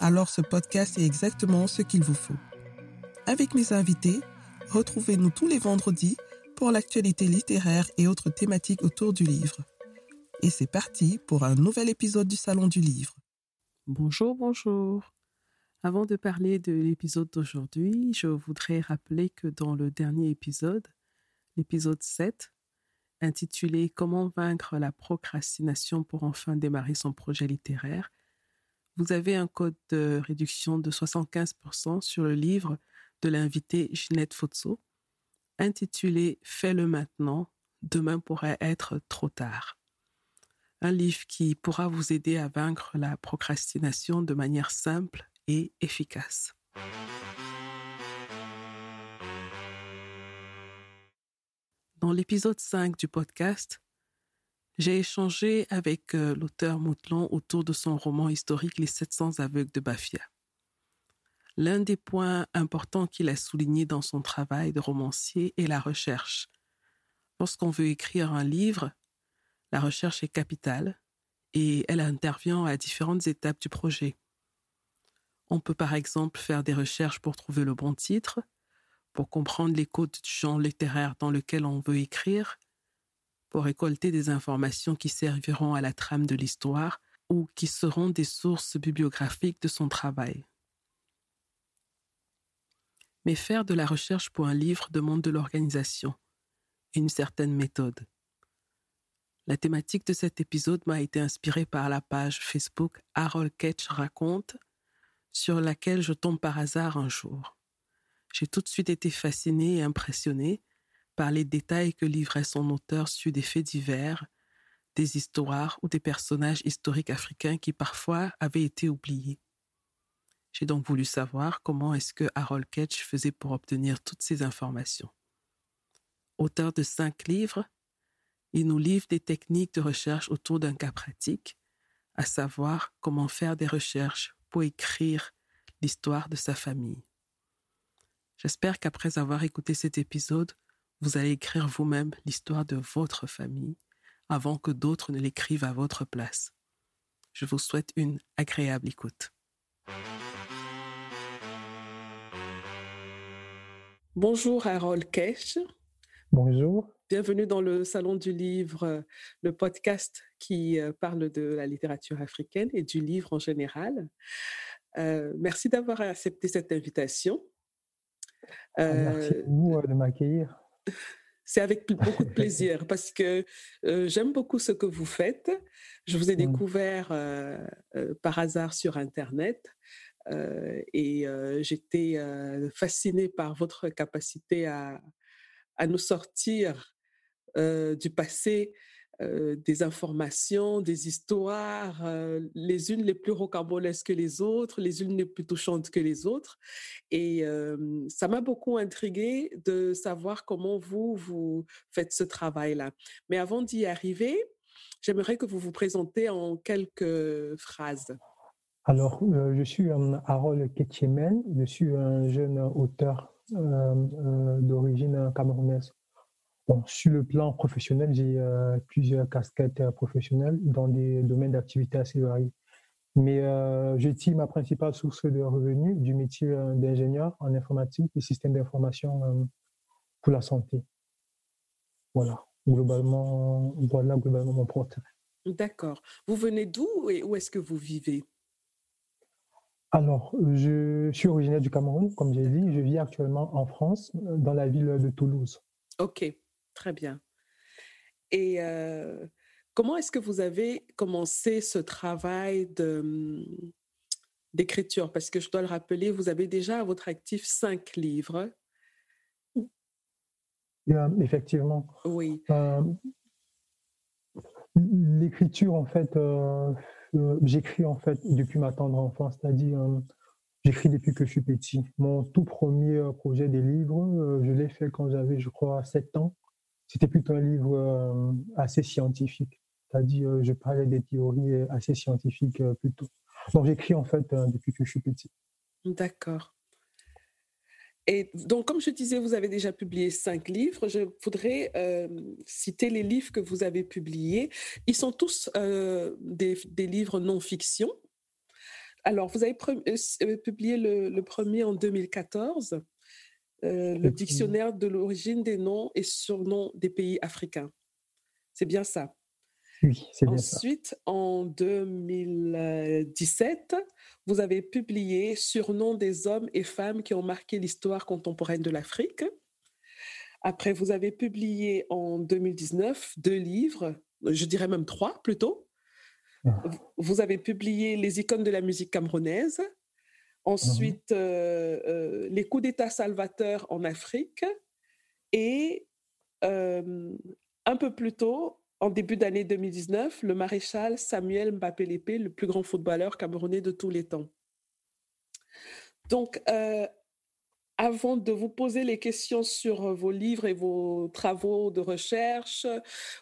alors ce podcast est exactement ce qu'il vous faut. Avec mes invités, Retrouvez-nous tous les vendredis pour l'actualité littéraire et autres thématiques autour du livre. Et c'est parti pour un nouvel épisode du Salon du Livre. Bonjour, bonjour. Avant de parler de l'épisode d'aujourd'hui, je voudrais rappeler que dans le dernier épisode, l'épisode 7, intitulé Comment vaincre la procrastination pour enfin démarrer son projet littéraire, vous avez un code de réduction de 75% sur le livre de l'invité Ginette Fotso, intitulé Fais-le maintenant, demain pourrait être trop tard. Un livre qui pourra vous aider à vaincre la procrastination de manière simple et efficace. Dans l'épisode 5 du podcast, j'ai échangé avec euh, l'auteur Moutlon autour de son roman historique Les 700 aveugles de Bafia. L'un des points importants qu'il a souligné dans son travail de romancier est la recherche. Lorsqu'on veut écrire un livre, la recherche est capitale et elle intervient à différentes étapes du projet. On peut par exemple faire des recherches pour trouver le bon titre, pour comprendre les codes du genre littéraire dans lequel on veut écrire, pour récolter des informations qui serviront à la trame de l'histoire ou qui seront des sources bibliographiques de son travail. Mais faire de la recherche pour un livre demande de l'organisation une certaine méthode. La thématique de cet épisode m'a été inspirée par la page Facebook Harold Ketch raconte, sur laquelle je tombe par hasard un jour. J'ai tout de suite été fascinée et impressionnée par les détails que livrait son auteur sur des faits divers, des histoires ou des personnages historiques africains qui parfois avaient été oubliés. J'ai donc voulu savoir comment est-ce que Harold Ketch faisait pour obtenir toutes ces informations. Auteur de cinq livres, il nous livre des techniques de recherche autour d'un cas pratique, à savoir comment faire des recherches pour écrire l'histoire de sa famille. J'espère qu'après avoir écouté cet épisode, vous allez écrire vous-même l'histoire de votre famille avant que d'autres ne l'écrivent à votre place. Je vous souhaite une agréable écoute. Bonjour Harold Kesch. Bonjour. Bienvenue dans le Salon du Livre, le podcast qui euh, parle de la littérature africaine et du livre en général. Euh, merci d'avoir accepté cette invitation. Ah, merci à vous de m'accueillir. C'est avec beaucoup de plaisir parce que j'aime beaucoup ce que vous faites. Je vous ai mmh. découvert par hasard sur Internet et j'étais fascinée par votre capacité à, à nous sortir du passé des informations, des histoires, les unes les plus rocambolesques que les autres, les unes les plus touchantes que les autres. Et ça m'a beaucoup intriguée de savoir comment vous, vous faites ce travail-là. Mais avant d'y arriver, j'aimerais que vous vous présentez en quelques phrases. Alors, je suis Harold Ketchemen, je suis un jeune auteur d'origine camerounaise sur le plan professionnel, j'ai euh, plusieurs casquettes euh, professionnelles dans des domaines d'activité assez variés. Mais euh, je tire ma principale source de revenus du métier d'ingénieur en informatique et système d'information pour la santé. Voilà, globalement, voilà globalement mon portrait. D'accord. Vous venez d'où et où est-ce que vous vivez? Alors, je suis originaire du Cameroun, comme j'ai dit. Je vis actuellement en France, dans la ville de Toulouse. OK. Très bien. Et comment est-ce que vous avez commencé ce travail de, mmh, d'écriture? Parce que je dois le rappeler, vous avez déjà à votre actif cinq livres. effectivement. Oui. l'écriture, en fait, j'écris en fait depuis ma tendre enfance, c'est-à-dire J'écris depuis que je suis petit. Mon tout premier projet des livres, je l'ai fait quand j'avais, je crois, 7 ans. C'était plutôt un livre assez scientifique. C'est-à-dire, je parlais des théories assez scientifiques plutôt. Donc, j'écris en fait depuis que je suis petit. D'accord. Et donc, comme je disais, vous avez déjà publié cinq livres. Je voudrais euh, citer les livres que vous avez publiés. Ils sont tous euh, des, livres non-fiction. Alors, vous avez euh, publié le, premier en 2014, le dictionnaire de l'origine des noms et surnoms des pays africains. C'est bien ça. Oui, c'est bien Ensuite, en 2017, vous avez publié Surnoms des hommes et femmes qui ont marqué l'histoire contemporaine de l'Afrique. Après, vous avez publié en 2019 deux livres, je dirais même trois plutôt. Ah. Vous avez publié Les icônes de la musique camerounaise. Ensuite, mhm. euh, euh, Les coups d'État salvateurs en Afrique. Et euh, un peu plus tôt, en début d'année 2019, le maréchal Samuel Mbappé Lépé, le plus grand footballeur camerounais de tous les temps. Donc, euh, avant de vous poser les questions sur vos livres et vos travaux de recherche,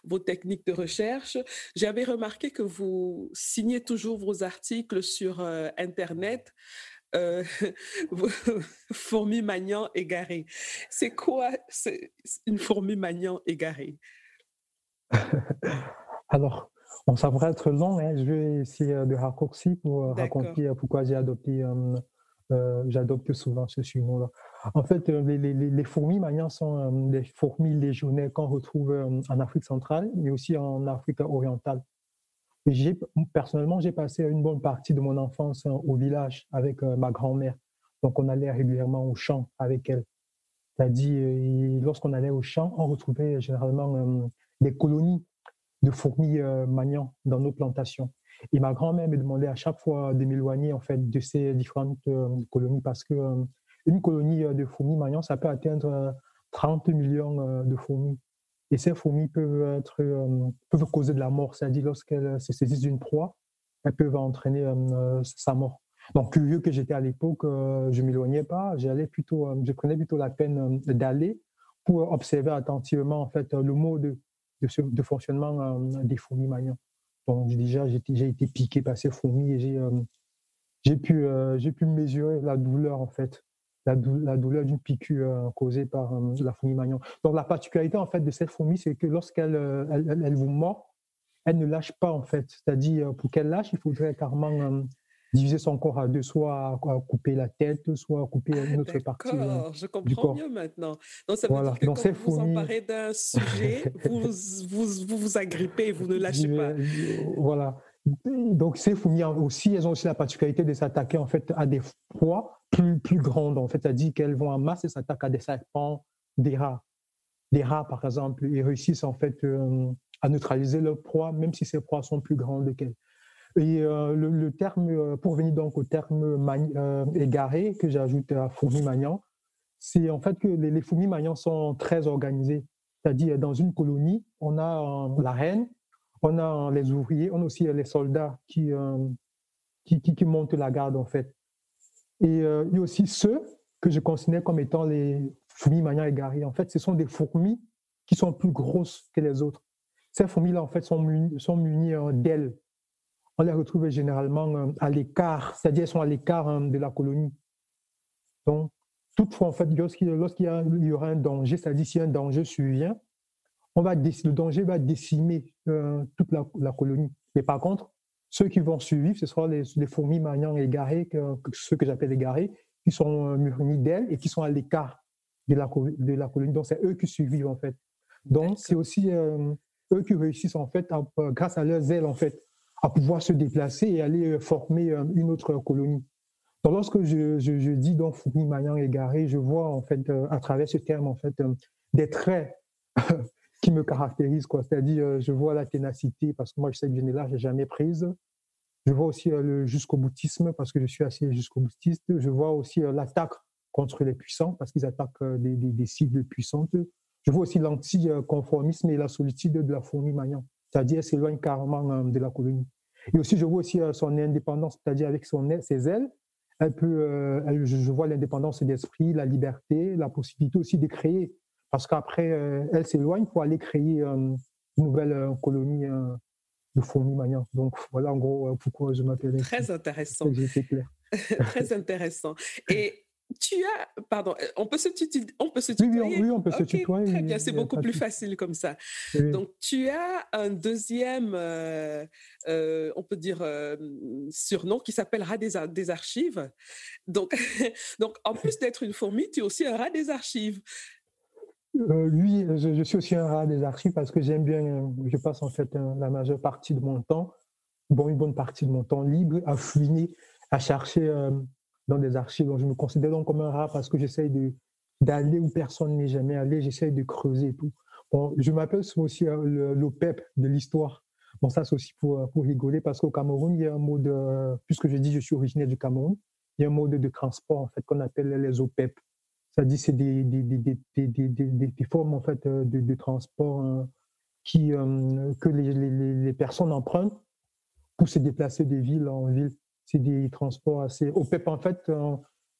vos techniques de recherche, j'avais remarqué que vous signez toujours vos articles sur euh, Internet. Euh, fourmi magnan égarée. C'est quoi une fourmi magnan égarée? Alors, on ça va être long. Hein. Je vais essayer de raccourcir pour euh, raconter euh, pourquoi j'ai adopté, euh, j'adopte souvent ce surnom-là. En fait, les, fourmis manières sont des fourmis légionnaires qu'on retrouve en Afrique centrale, mais aussi en Afrique orientale. Personnellement, j'ai passé une bonne partie de mon enfance au village avec ma grand-mère. Donc, on allait régulièrement au champ avec elle. C'est-à-dire, lorsqu'on allait au champ, on retrouvait généralement des colonies de fourmis euh, dans nos plantations. Et ma grand-mère me demandait à chaque fois de m'éloigner en fait de ces différentes euh, colonies parce que euh, une colonie de fourmis maniants, ça peut atteindre 30 millions de fourmis. Et ces fourmis peuvent être peuvent causer de la mort, c'est-à-dire lorsqu'elles se saisissent d'une proie, elles peuvent entraîner sa mort. Donc curieux que j'étais à l'époque, je m'éloignais pas, j'allais plutôt, je prenais plutôt la peine d'aller pour observer attentivement en fait le mode de, fonctionnement euh, des fourmis magnons. Donc déjà, j'ai été piqué par ces fourmis et j'ai euh, pu, euh, pu mesurer la douleur en fait, la, la douleur d'une piqûre causée par la fourmi magnon. Donc la particularité en fait de cette fourmi, c'est que lorsqu'elle elle, elle, vous mord, elle ne lâche pas en fait. C'est-à-dire pour qu'elle lâche, il faudrait carrément diviser son corps à deux, soit à couper la tête, soit à couper une autre partie euh, je comprends mieux maintenant. Donc ça veut dire que Donc, quand vous vous emparez d'un sujet, vous, vous, vous, vous agrippez, vous ne lâchez pas. Voilà. Donc ces fourmis aussi, elles ont aussi la particularité de s'attaquer en fait à des proies plus, plus grandes. En fait, c'est-à-dire qu'elles vont en masse et s'attaquent à des serpents, des rats. Des rats, par exemple, ils réussissent en fait euh, à neutraliser leurs proies, même si ces proies sont plus grandes qu'elles. Et euh, le, terme, euh, pour venir donc au terme égaré que j'ajoute à fourmi magnant, c'est en fait que les, fourmis magnants sont très organisées. C'est-à-dire, dans une colonie, on a la reine, on a les ouvriers, on a aussi les soldats qui, qui, qui, montent la garde, en fait. Et il y a aussi ceux que je considère comme étant les fourmis magnants égarées. En fait, ce sont des fourmis qui sont plus grosses que les autres. Ces fourmis-là, en fait, sont munies, sont munies d'ailes on les retrouve généralement euh, à l'écart, c'est-à-dire elles sont à l'écart de la colonie. Donc, toutefois, en fait, lorsqu'il y, aura un danger, c'est-à-dire si un danger survient, on va, le danger va décimer euh, toute la, colonie. Mais par contre, ceux qui vont survivre, ce seront les, fourmis maniant égarées, ceux que j'appelle égarés, qui sont euh, munis d'ailes et qui sont à l'écart de la, de la colonie. Donc, c'est eux qui survivent, en fait. Donc, c'est aussi eux qui réussissent, en fait, grâce à leurs ailes, en fait, à pouvoir se déplacer et aller euh, former euh, une autre colonie. Donc, lorsque je, je, dis donc fourmi maillant égaré, je vois en fait euh, à travers ce terme en fait des traits qui me caractérisent quoi. C'est-à-dire je vois la ténacité parce que moi je sais que je n'ai là jamais prise. Je vois aussi le jusqu'au boutisme parce que je suis assez jusqu'au boutiste. Je vois aussi l'attaque contre les puissants parce qu'ils attaquent des, cibles puissantes. Je vois aussi l'anticonformisme et la solitude de la fourmi maillant c'est-à-dire s'éloigne carrément euh, de la colonie. Et aussi, je vois aussi euh, son indépendance, c'est-à-dire avec son, ses ailes, elle peut, je, vois l'indépendance d'esprit, la liberté, la possibilité aussi de créer. Parce qu'après, elle s'éloigne pour aller créer une nouvelle colonie de fourmis manière. Donc voilà en gros pourquoi je m'appelle. Très intéressant. Très intéressant. Et tu as, pardon, on peut se tutoyer, on peut se tutoyer? Oui, on peut se tutoyer. Très bien, c'est beaucoup plus facile comme ça. Donc, tu as un deuxième, euh, euh, on peut dire, euh, surnom qui s'appelle rat des, des, archives. Donc, donc, en plus d'être une fourmi, tu es aussi un rat des archives. Oui, je, suis aussi un rat des archives parce que j'aime bien, je passe en fait la majeure partie de mon temps, bon, une bonne partie de mon temps libre à fouiner, à chercher dans des archives. Donc, je me considère donc comme un rat parce que j'essaye de, d'aller où personne n'est jamais allé. J'essaye de creuser et tout. Je m'appelle aussi euh, l'OPEP de l'histoire. Bon, ça, c'est aussi pour, euh, pour rigoler parce qu'au Cameroun, il y a un mode, puisque je dis je suis originaire du Cameroun, il y a un mode de transport, en fait, qu'on appelle les OPEP. C'est-à-dire, c'est des, formes, en fait, euh, de, transport qui, que les, personnes empruntent pour se déplacer de ville en ville c'est des transports assez. Au PEP, en fait,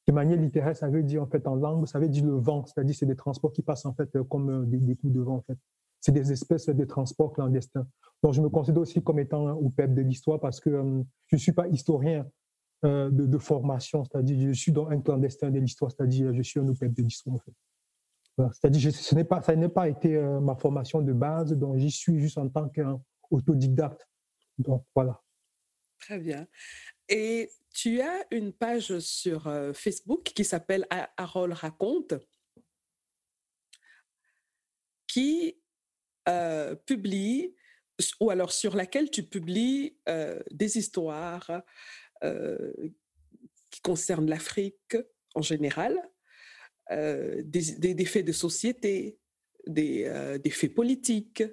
de manière littéraire, ça veut dire en fait en langue, ça veut dire le vent, c'est-à-dire c'est des transports qui passent en fait comme euh, des, coups de vent en fait. C'est des espèces de transports clandestins. Donc je me considère aussi comme étant au PEP de l'histoire parce que euh, je ne suis pas historien euh, de, formation, c'est-à-dire je suis dans un clandestin de l'histoire, c'est-à-dire je suis un OPEP de l'histoire en fait. C'est-à-dire ce n'est pas, ça n'a pas été ma formation de base, donc j'y suis juste en tant qu'autodidacte. Donc voilà. Très bien. Et tu as une page sur euh, Facebook qui s'appelle Harold raconte, qui euh, publie, ou alors sur laquelle tu publies euh, des histoires qui concernent l'Afrique en général, des, faits de société, des, des faits politiques.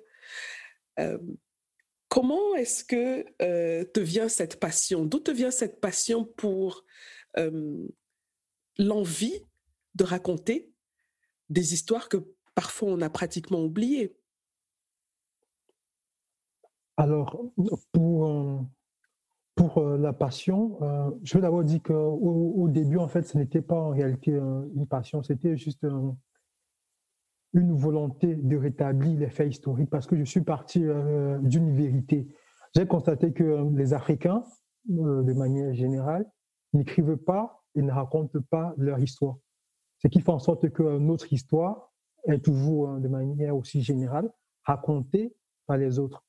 Comment est-ce que euh, te vient cette passion? D'où te vient cette passion pour l'envie de raconter des histoires que parfois on a pratiquement oubliées? Alors, pour, pour la passion, je veux d'abord dire qu'au au début, en fait, ce n'était pas en réalité une passion, c'était juste une volonté de rétablir les faits historiques parce que je suis parti euh, d'une vérité. J'ai constaté que les Africains, euh, de manière générale, n'écrivent pas et ne racontent pas leur histoire. Ce qui fait en sorte que notre histoire est toujours, euh, de manière aussi générale, racontée par les autres.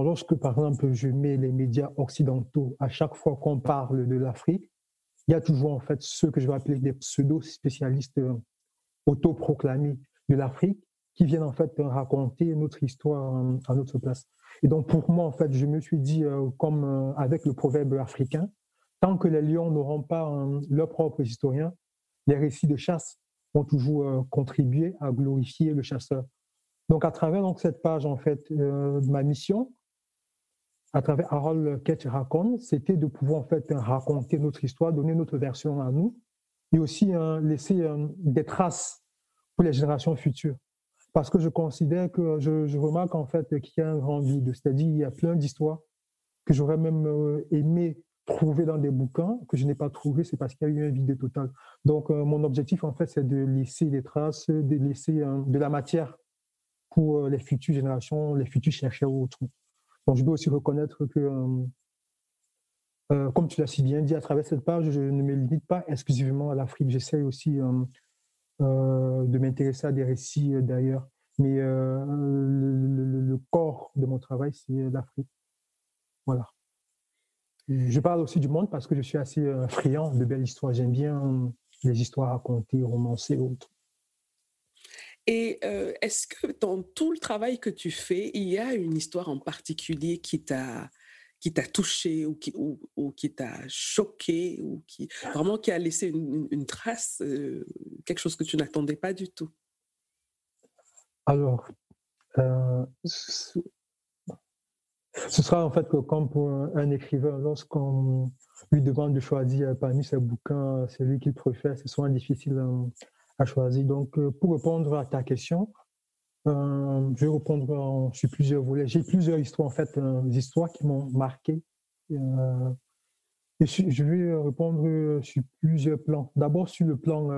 Lorsque, par exemple, je mets les médias occidentaux, à chaque fois qu'on parle de l'Afrique, il y a toujours en fait ceux que je vais appeler des pseudo-spécialistes autoproclamés de l'Afrique qui viennent en fait raconter notre histoire euh, à notre place. Et donc pour moi, en fait, je me suis dit, euh, comme euh, avec le proverbe africain, tant que les lions n'auront pas leurs propres historiens, les récits de chasse vont toujours contribuer à glorifier le chasseur. Donc à travers donc, cette page, en fait, ma mission, à travers Harold Ketch raconte, c'était de pouvoir en fait raconter notre histoire, donner notre version à nous, et aussi laisser des traces pour les générations futures. Parce que je considère que je, remarque en fait qu'il y a un grand vide, c'est-à-dire il y a plein d'histoires que j'aurais même euh, aimé trouver dans des bouquins que je n'ai pas trouvé, c'est parce qu'il y a eu un vide total. Donc euh, mon objectif en fait c'est de laisser des traces, de laisser euh, de la matière pour les futures générations, les futurs chercheurs ou autres. Donc je dois aussi reconnaître que comme tu l'as si bien dit, à travers cette page, je ne me limite pas exclusivement à l'Afrique. J'essaie aussi euh, de m'intéresser à des récits euh, d'ailleurs. Mais euh, le, corps de mon travail, c'est l'Afrique. Voilà. je parle aussi du monde parce que je suis assez friand de belles histoires. J'aime bien les histoires racontées, romancées, autres. Et est-ce que dans tout le travail que tu fais, il y a une histoire en particulier qui t'a qui t'a touché ou qui, ou, qui t'a choqué ou qui vraiment qui a laissé une, trace, euh, quelque chose que tu n'attendais pas du tout? Alors, euh, ce sera en fait que comme pour un écrivain, lorsqu'on lui demande de choisir parmi ses bouquins celui qu'il préfère, c'est souvent difficile euh, à choisir. Donc, pour répondre à ta question, euh, je vais répondre sur plusieurs volets. J'ai plusieurs histoires, en fait, euh, des histoires qui m'ont marqué. Euh, je vais répondre sur plusieurs plans. D'abord sur le plan,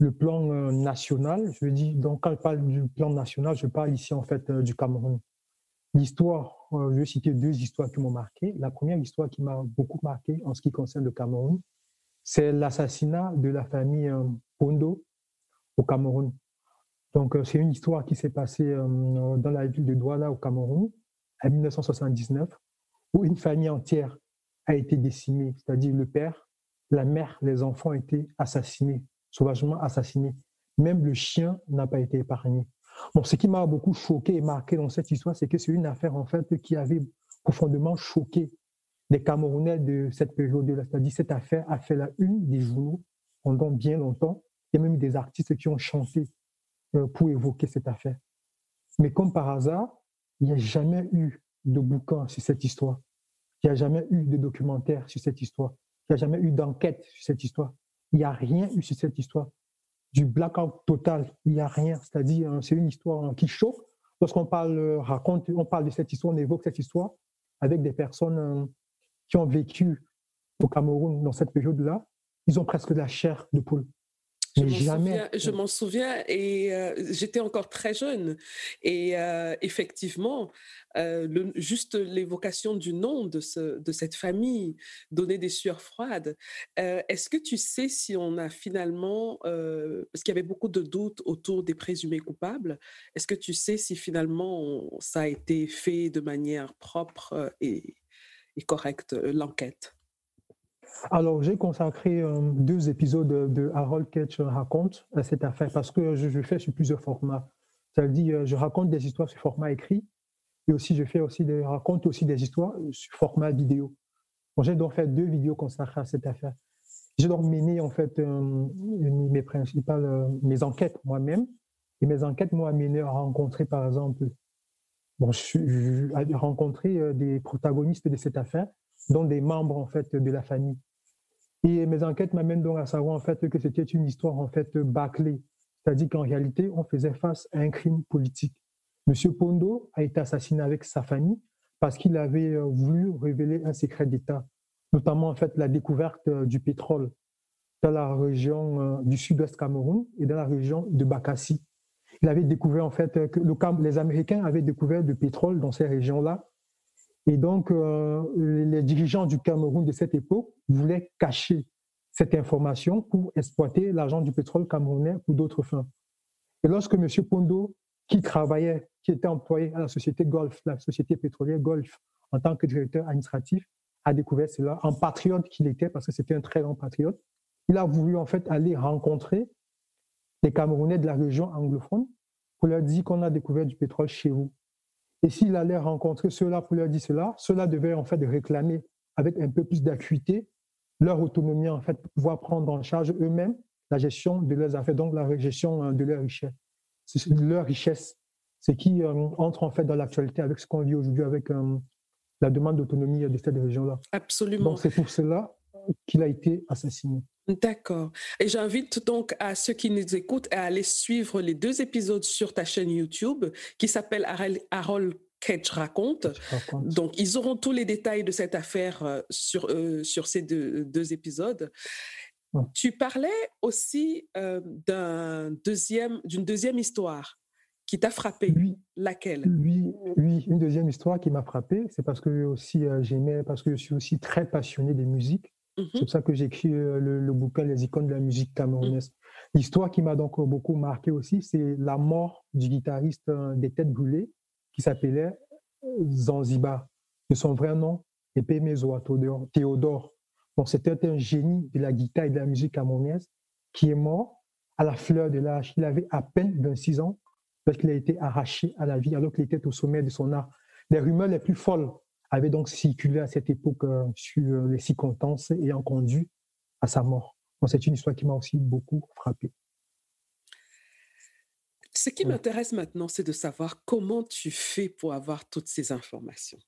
le plan national. Je dis donc quand je parle du plan national, je parle ici en fait du Cameroun. L'histoire, je vais citer deux histoires qui m'ont marqué. La première histoire qui m'a beaucoup marqué en ce qui concerne le Cameroun, c'est l'assassinat de la famille Pondo au Cameroun. Donc, c'est une histoire qui s'est passée dans la ville de Douala au Cameroun en 1979, où une famille entière a été décimée, c'est-à-dire le père, la mère, les enfants ont été assassinés, sauvagement assassinés. Même le chien n'a pas été épargné. Bon, ce qui m'a beaucoup choqué et marqué dans cette histoire, c'est que c'est une affaire en fait qui avait profondément choqué les Camerounais de cette période-là. C'est-à-dire cette affaire a fait la une des journaux pendant bien longtemps. Il y a même des artistes qui ont chanté euh, pour évoquer cette affaire. Mais comme par hasard, il n'y a jamais eu de bouquin sur cette histoire. Il n'y a jamais eu de documentaire sur cette histoire. Il n'y a jamais eu d'enquête sur cette histoire. Il n'y a rien eu sur cette histoire. Du blackout total, il n'y a rien. C'est-à-dire, hein, c'est une histoire hein, qui choque. Lorsqu'on parle, euh, raconte, on parle de cette histoire, on évoque cette histoire avec des personnes euh, qui ont vécu au Cameroun dans cette période-là. Ils ont presque de la chair de poule. Je m'en souviens, et euh, j'étais encore très jeune. Et euh, effectivement, euh, le, juste l'évocation du nom de, ce, de cette famille donnait des sueurs froides. Est-ce que tu sais si on a finalement, parce qu'il y avait beaucoup de doutes autour des présumés coupables, est-ce que tu sais si finalement ça a été fait de manière propre et, et correcte, l'enquête alors, j'ai consacré euh, deux épisodes de, Harold Ketch raconte à cette affaire parce que je, fais sur plusieurs formats. C'est-à-dire, euh, je raconte des histoires sur format écrit et aussi je fais aussi des, raconte aussi des histoires sur format vidéo. j'ai donc fait deux vidéos consacrées à cette affaire. J'ai donc mené en fait euh, mes principales, mes enquêtes moi-même et mes enquêtes m'ont amené à rencontrer par exemple, bon, je, à rencontrer des protagonistes de cette affaire dont des membres en fait de la famille. Et mes enquêtes m'amènent donc à savoir en fait que c'était une histoire en fait bâclée, c'est-à-dire qu'en réalité on faisait face à un crime politique. Monsieur Pondo a été assassiné avec sa famille parce qu'il avait euh, voulu révéler un secret d'État, notamment en fait la découverte euh, du pétrole dans la région euh, du sud-ouest Cameroun et dans la région de Bakassi. Il avait découvert en fait que les Américains avaient découvert du pétrole dans ces régions-là et donc, euh, les dirigeants du Cameroun de cette époque voulaient cacher cette information pour exploiter l'argent du pétrole camerounais pour d'autres fins. Et lorsque M. Pondo, qui travaillait, qui était employé à la société Golf, la société pétrolière Golf, en tant que directeur administratif, a découvert cela, en patriote qu'il était, parce que c'était un très grand patriote, il a voulu en fait aller rencontrer les Camerounais de la région anglophone pour leur dire qu'on a découvert du pétrole chez vous. Et s'il allait rencontrer ceux-là pour leur dire cela, cela devait en fait réclamer avec un peu plus d'acuité leur autonomie, en fait, pour pouvoir prendre en charge eux-mêmes la gestion de leurs affaires, donc la gestion euh, de leur richesse. Leur richesse, ce qui euh, entre en fait dans l'actualité avec ce qu'on vit aujourd'hui avec euh, la demande d'autonomie de cette région-là. Absolument. Donc c'est pour cela qu'il a été assassiné. D'accord. Et j'invite donc à ceux qui nous écoutent à aller suivre les deux épisodes sur ta chaîne YouTube qui s'appelle Harold Ketch raconte. Donc, ils auront tous les détails de cette affaire euh, sur, euh, sur ces deux, deux épisodes. Tu parlais aussi euh, d'un deuxième, d'une deuxième histoire qui t'a frappé. Oui. Laquelle? Oui, oui, une deuxième histoire qui m'a frappé, c'est parce que aussi j'aimais, parce que je suis aussi très passionné des musiques. C'est pour mhm. ça que j'ai écrit euh, le, bouquin Les icônes de la musique camerounaise. Mhm. L'histoire qui m'a donc beaucoup marqué aussi, c'est la mort du guitariste euh, des Têtes Brûlées qui s'appelait euh, Zanzibar. De son vrai nom, Epemezoa Théodore. Donc c'était un génie de la guitare et de la musique camerounaise qui est mort à la fleur de l'âge. Il avait à peine 26 ans lorsqu'il a été arraché à la vie alors qu'il était au sommet de son art. Les rumeurs les plus folles avait donc circulé à cette époque euh, sur euh, les circonstances ayant conduit à sa mort. c'est une histoire qui m'a aussi beaucoup frappé. Ce qui m'intéresse maintenant, c'est de savoir comment tu fais pour avoir toutes ces informations.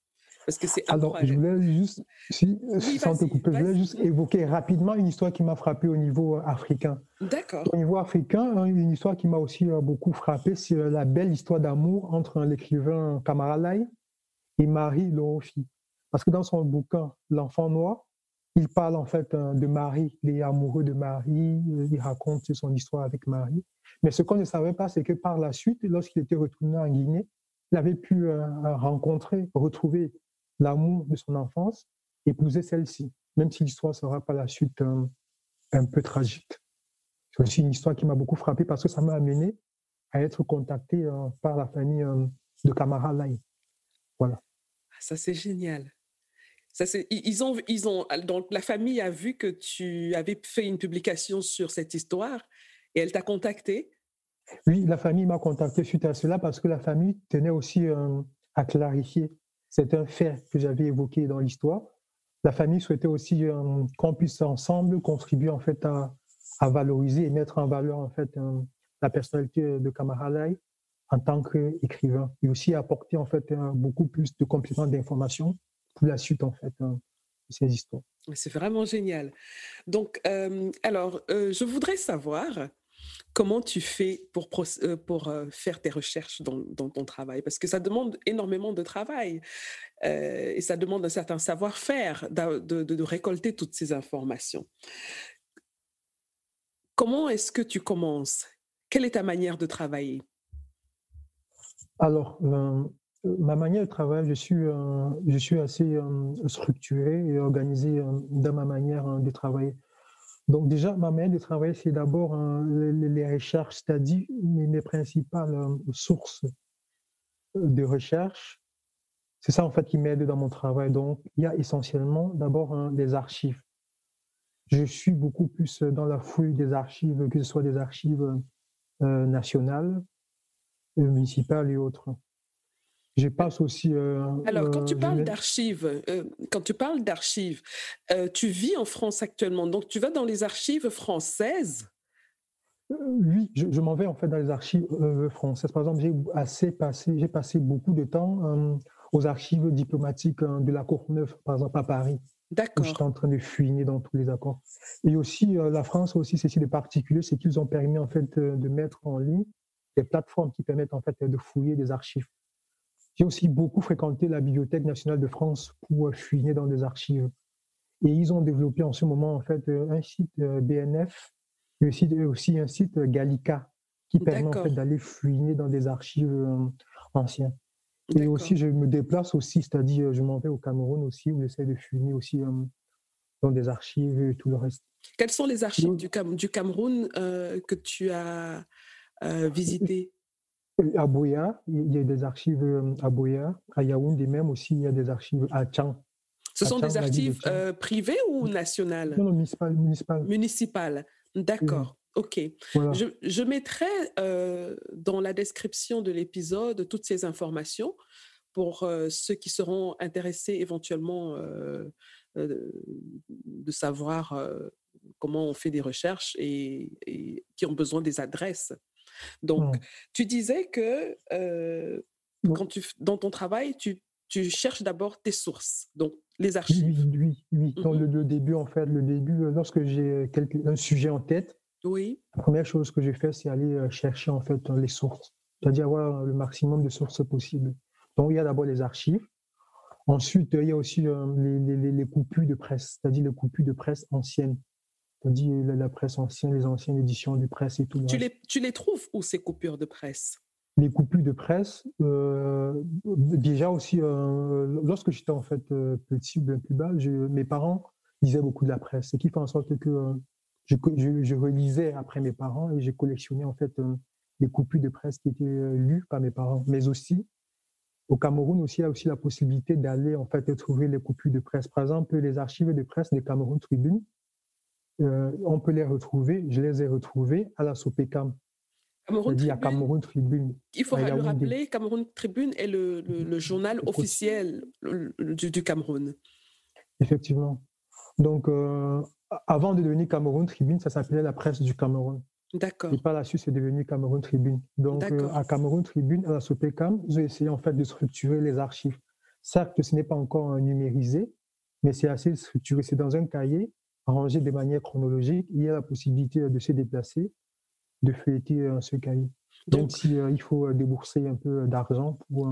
Parce que c'est Alors, je voulais juste, si, sans te couper, je voulais juste évoquer rapidement une histoire qui m'a frappé au niveau euh, africain. D'accord. Au niveau africain, hein, une histoire qui m'a aussi beaucoup frappé, c'est la belle histoire d'amour entre l'écrivain Kamara Lai et Marie Lorofi. parce que dans son bouquin, L'enfant noir, il parle en fait de Marie, il est amoureux de Marie, il raconte son histoire avec Marie. Mais ce qu'on ne savait pas, c'est que par la suite, lorsqu'il était retourné en Guinée, il avait pu rencontrer, retrouver l'amour de son enfance, épouser celle-ci, même si l'histoire sera par la suite un peu tragique. C'est aussi une histoire qui m'a beaucoup frappé parce que ça m'a amené à être contacté euh, par la famille euh, de Kamara Lai. Voilà. Ah, ça, c'est génial. Ça, ils ont, ils ont, donc la famille a vu que tu avais fait une publication sur cette histoire et elle t'a contacté? Oui, la famille m'a contacté suite à cela parce que la famille tenait aussi euh, à clarifier. C'est un fait que j'avais évoqué dans l'histoire. La famille souhaitait aussi qu'on puisse ensemble contribuer en fait à, à valoriser et mettre en valeur en fait la personnalité de Kamara Lai en tant qu'écrivain et aussi apporter en fait beaucoup plus de compléments d'information pour la suite en fait de ces histoires. C'est vraiment génial. Donc, euh, alors, euh, je voudrais savoir comment tu fais pour, euh, pour faire tes recherches dans, dans, ton travail, parce que ça demande énormément de travail et ça demande un certain savoir-faire de, de, récolter toutes ces informations. Comment est-ce que tu commences? Quelle est ta manière de travailler? Alors, euh, ma manière de travailler, je suis, euh, assez euh, structuré et organisé dans ma manière de travailler. Donc déjà, ma manière de travailler, c'est d'abord les, recherches, c'est-à-dire mes, principales sources de recherche. C'est ça en fait qui m'aide dans mon travail. Donc il y a essentiellement d'abord des archives je suis beaucoup plus dans la fouille des archives, que ce soit des archives nationales, municipales et autres. Je passe aussi. Euh, Alors, quand tu parles d'archives, quand tu parles d'archives, tu vis en France actuellement, donc tu vas dans les archives françaises? Oui, je, m'en vais en fait dans les archives françaises. Par exemple, j'ai assez passé, j'ai passé beaucoup de temps aux archives diplomatiques de la Courneuve, par exemple à Paris. D'accord. J'étais en train de fuiner dans tous les accords. Et aussi, euh, la France aussi, c'est de particulier, c'est qu'ils ont permis en fait de, mettre en ligne des plateformes qui permettent en fait de fouiller des archives. J'ai aussi beaucoup fréquenté la Bibliothèque nationale de France pour fuiner dans des archives. Et ils ont développé en ce moment en fait un site euh, BNF et aussi, aussi un site Gallica qui permet en fait d'aller fouiner dans des archives euh, anciennes. Et aussi, je me déplace aussi, c'est-à-dire, je m'en vais au Cameroun aussi, où j'essaie de fumer aussi euh, dans des archives et tout le reste. Quelles sont les archives du, du, Cameroun euh, que tu as euh, visitées À Boya, il y a des archives à Boya. À Yaoundé même aussi, il y a des archives à Tchang. Ce sont des archives privées ou nationales? Non, non, municipales. Municipales. D'accord. Ok. Je, mettrai euh, dans la description de l'épisode toutes ces informations pour euh, ceux qui seront intéressés éventuellement euh, de savoir comment on fait des recherches et, qui ont besoin des adresses. Donc, tu disais que quand tu, dans ton travail, tu, tu cherches d'abord tes sources, donc les archives. Oui, oui, oui. Dans le, mmh début, en fait, le début, lorsque j'ai un sujet en tête, oui. La première chose que j'ai fait, c'est aller euh, chercher en fait les sources, c'est-à-dire avoir le maximum de sources possibles. Donc il y a d'abord les archives. Ensuite, il y a aussi euh, les, les, coupures de presse, c'est-à-dire les coupures de presse anciennes, c'est-à-dire la, presse ancienne, les anciennes éditions de presse et tout. Tu les, tu les trouves où ces coupures de presse? Les coupures de presse, euh, déjà aussi, lorsque j'étais en fait petit ou bien plus bas, mes parents lisaient beaucoup de la presse, ce qui fait en sorte que je, je, relisais après mes parents et j'ai collectionné en fait euh, les coupures de presse qui étaient euh, lues par mes parents. Mais aussi, au Cameroun aussi, il y a aussi la possibilité d'aller en fait trouver les coupures de presse. Par exemple, les archives de presse des Cameroun Tribune, euh, on peut les retrouver. Je les ai retrouvées à la Sopecam. Cameroun Tribune. À Cameroun Tribune. Il faut le rappeler, Cameroun Tribune est le, le, journal officiel du, du, Cameroun. Effectivement. Donc, avant de devenir Cameroun Tribune, ça s'appelait la presse du Cameroun. D'accord. Et par la suite, c'est devenu Cameroun Tribune. Donc, euh, à Cameroun Tribune, à la SOPECAM, ils ont essayé en fait de structurer les archives. Certes, ce n'est pas encore numérisé, mais c'est assez structuré. C'est dans un cahier, rangé de manière chronologique. Il y a la possibilité de se déplacer, de feuilleter euh, ce cahier. Donc, même si il faut débourser un peu d'argent pour.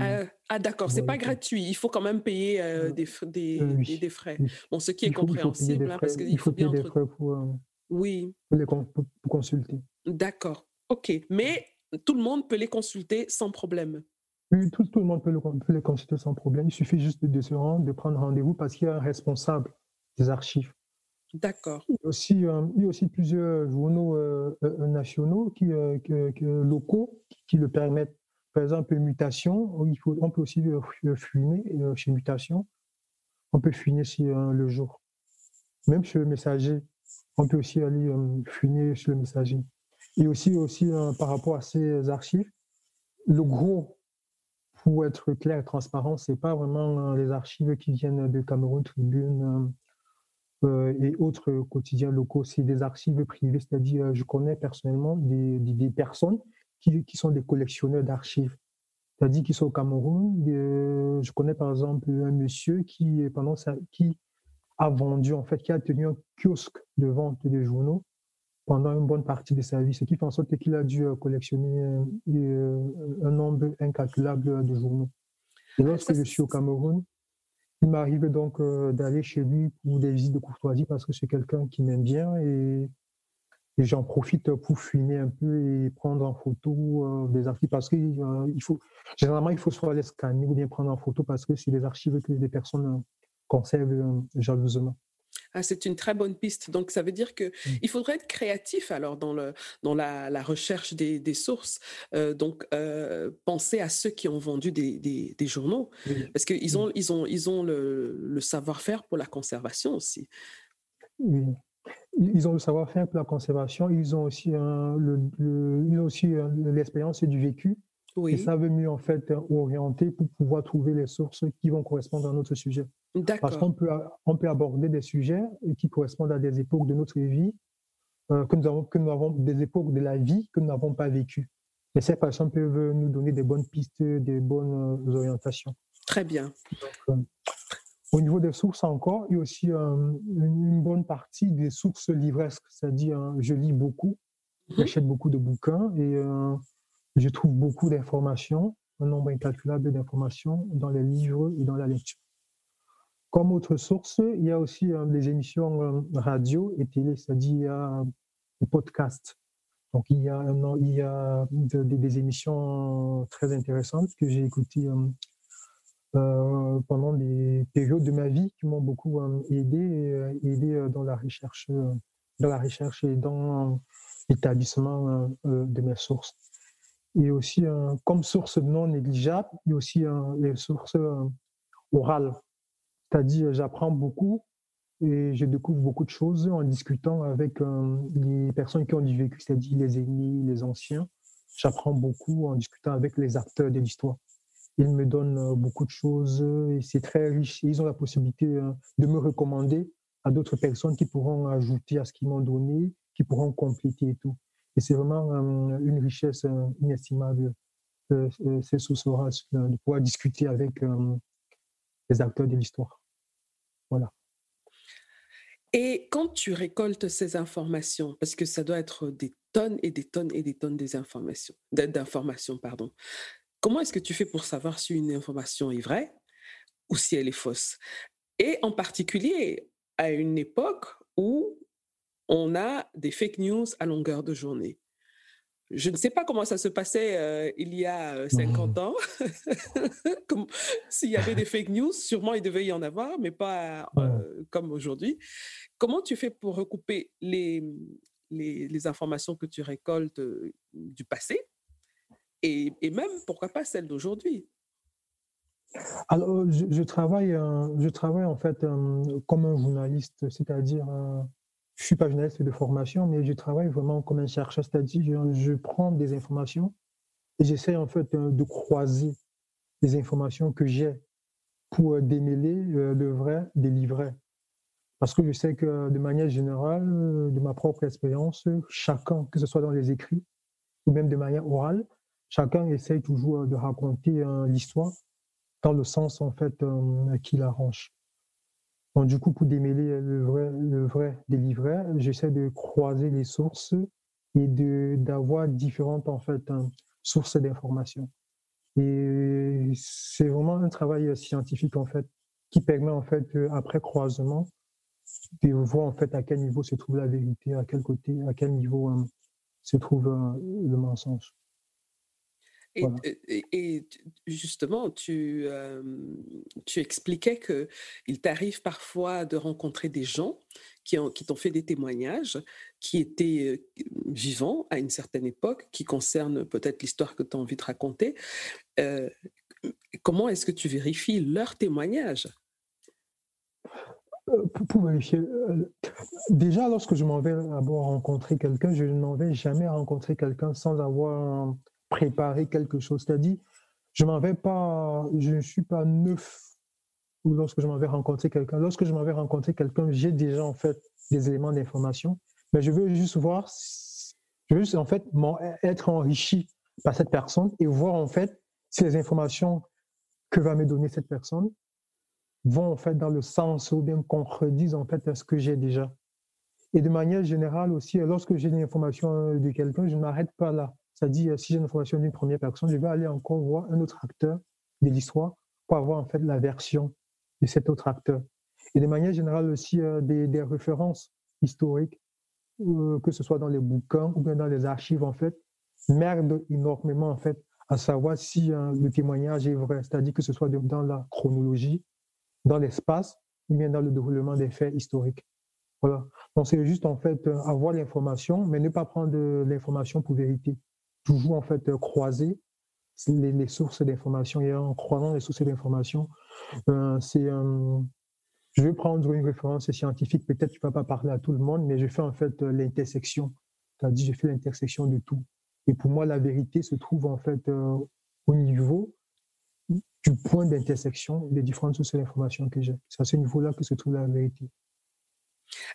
ah d'accord, c'est pas gratuit. Il faut quand même payer des, des, des, frais. Bon, ce qui est compréhensible, hein, parce qu'il faut, payer des frais pour. oui. les, pour consulter. D'accord. Ok, mais tout le monde peut les consulter sans problème. Oui, tout, le monde peut, les consulter sans problème. Il suffit juste de se rendre, de prendre rendez-vous parce qu'il y a un responsable des archives. D'accord. Il, y a aussi, euh, il y a aussi plusieurs journaux euh, euh, nationaux qui, locaux qui, le permettent. Par exemple, Mutation, il faut, on peut aussi fuiner chez Mutation. On peut fuiner si, le jour. Même chez le messager, on peut aussi aller fuiner chez le messager. Et aussi, aussi par rapport à ces archives, le gros pour être clair et transparent, c'est pas vraiment les archives qui viennent de Cameroun Tribune et autres quotidiens locaux, c'est des archives privées, c'est-à-dire je connais personnellement des, des, personnes qui, qui, sont des collectionneurs d'archives, c'est-à-dire qui sont au Cameroun. je connais par exemple un monsieur qui pendant qui a vendu en fait, qui a tenu un kiosque de vente de journaux pendant une bonne partie de sa vie, ce qui fait en sorte qu'il a dû euh, collectionner euh, euh, un nombre incalculable de journaux. Et lorsque je suis au Cameroun, il m'arrive donc d'aller chez lui pour des visites de courtoisie parce que c'est quelqu'un qui m'aime bien et, j'en profite pour fuiner un peu et prendre en photo des archives parce que il faut généralement il faut soit les scanner ou bien prendre en photo parce que c'est des archives que les personnes conservent jalousement. Ah, c'est une très bonne piste. Donc, ça veut dire qu'il mmh. faudrait être créatif alors dans, le, dans la, recherche des, sources. Euh, donc, euh, penser à ceux qui ont vendu des, des, journaux, parce qu'ils ont, ils ont, ils ont le, savoir-faire pour la conservation aussi. Oui. Ils ont le savoir-faire pour la conservation, ils ont aussi, aussi l'expérience et du vécu. Et ça veut mieux en fait orienter pour pouvoir trouver les sources qui vont correspondre à notre sujet. Parce qu'on peut, on peut aborder des sujets qui correspondent à des époques de notre vie, euh, que, nous avons, que nous avons des époques de la vie que nous n'avons pas vécues. Mais ces personnes peuvent nous donner des bonnes pistes, des bonnes euh, orientations. Très bien. Euh, au niveau des sources encore, il y a aussi une bonne partie des sources livresques, c'est-à-dire je lis beaucoup, mhm. j'achète beaucoup de bouquins et je trouve beaucoup d'informations, un nombre incalculable d'informations dans les livres et dans la lecture. Comme autre source, il y a aussi euh, des émissions euh, radio et télé, c'est-à-dire des podcasts. Donc il y a, des émissions très intéressantes que j'ai écoutées euh, pendant des périodes de ma vie qui m'ont beaucoup aidé, aidé dans la recherche, dans la recherche et dans l'établissement de mes sources. Et aussi, comme source non négligeable, il y a aussi les sources euh, orales. C'est-à-dire, j'apprends beaucoup et je découvre beaucoup de choses en discutant avec euh, les personnes qui ont du vécu, c'est-à-dire les aînés, les anciens. J'apprends beaucoup en discutant avec les acteurs de l'histoire. Ils me donnent euh, beaucoup de choses et c'est très riche. ils ont la possibilité de me recommander à d'autres personnes qui pourront ajouter à ce qu'ils m'ont donné, qui pourront compléter et tout. Et c'est vraiment euh, une richesse euh, inestimable, euh, ces sources de pouvoir discuter avec les acteurs de l'histoire. Voilà. Et quand tu récoltes ces informations, parce que ça doit être des tonnes et des tonnes et des tonnes d'informations, d'informations, pardon. Comment est-ce que tu fais pour savoir si une information est vraie ou si elle est fausse? Et en particulier à une époque où on a des fake news à longueur de journée. Je ne sais pas comment ça se passait euh, il y a 50 euh, ans. S'il y avait des fake news, sûrement il devait y en avoir, mais pas euh, comme aujourd'hui. Comment tu fais pour recouper les, les, informations que tu récoltes du passé et, même, pourquoi pas, celles d'aujourd'hui? Alors, je, travaille, je travaille en fait comme un journaliste, c'est-à-dire je suis pas journaliste de formation, mais je travaille vraiment comme un chercheur, c'est-à-dire je, prends des informations et j'essaie en fait euh, de croiser les informations que j'ai pour euh, démêler euh, le vrai des livrets. Parce que je sais que de manière générale, de ma propre expérience, chacun, que ce soit dans les écrits ou même de manière orale, chacun essaie toujours de raconter l'histoire dans le sens en fait qu'il arrange du coup, pour démêler le vrai, le vrai des livrets, j'essaie de croiser les sources et d'avoir différentes en fait sources d'informations. Et c'est vraiment un travail scientifique, en fait, qui permet, en fait, après croisement, de voir, en fait, à quel niveau se trouve la vérité, à quel côté, à quel niveau se trouve le mensonge. Et, justement, tu, tu expliquais qu'il t'arrive parfois de rencontrer des gens qui, qui t'ont fait des témoignages, qui étaient vivants à une certaine époque, qui concernent peut-être l'histoire que tu as envie de raconter. comment est-ce que tu vérifies leurs témoignages? Pour, vérifier, déjà lorsque je m'en vais avoir rencontrer quelqu'un, je ne m'en vais jamais rencontrer quelqu'un sans avoir préparer quelque chose. C'est-à-dire, je m'en vais pas, je ne suis pas neuf ou lorsque je m'en vais rencontrer quelqu'un. Lorsque je m'en vais rencontrer quelqu'un, j'ai déjà en fait des éléments d'information, mais je veux juste voir, je veux juste en fait être enrichi par cette personne et voir en fait si les informations que va me donner cette personne vont en fait dans le sens ou bien contredisent en fait ce que j'ai déjà. Et de manière générale aussi, lorsque j'ai une information de quelqu'un, je ne m'arrête pas là. C'est-à-dire, si j'ai une information d'une première personne, je vais aller encore voir un autre acteur de l'histoire pour avoir en fait la version de cet autre acteur. Et de manière générale aussi euh, des, références historiques, euh, que ce soit dans les bouquins ou bien dans les archives en fait, m'aident énormément en fait à savoir si euh, le témoignage est vrai, c'est-à-dire que ce soit dans la chronologie, dans l'espace ou bien dans le déroulement des faits historiques. Voilà. Donc c'est juste en fait avoir l'information, mais ne pas prendre l'information pour vérité toujours en fait euh, croiser les, sources d'information et en croisant les sources d'information, euh, c'est euh, je vais prendre une référence scientifique, peut-être tu ne vas pas parler à tout le monde, mais je fais en fait l'intersection, c'est-à-dire je fais l'intersection de tout. Et pour moi, la vérité se trouve en fait au niveau du point d'intersection des différentes sources d'information que j'ai. C'est à ce niveau-là que se trouve la vérité.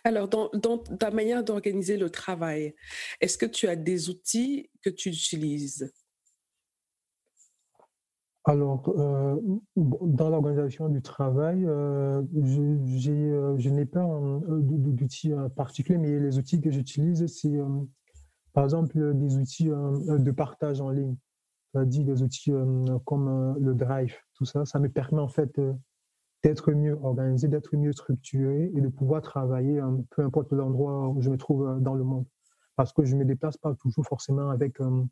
Alors, dans, ta manière d'organiser le travail, est-ce que tu as des outils que tu utilises? Alors, euh, dans l'organisation du travail, euh, euh, je, n'ai pas d'outils particuliers, mais les outils que j'utilise, c'est par exemple des outils de partage en ligne, des outils comme le Drive, tout ça. Ça me permet en fait d'être mieux organisé, d'être mieux structuré et de pouvoir travailler, peu importe l'endroit où je me trouve euh, dans le monde. Parce que je ne me déplace pas toujours forcément avec euh,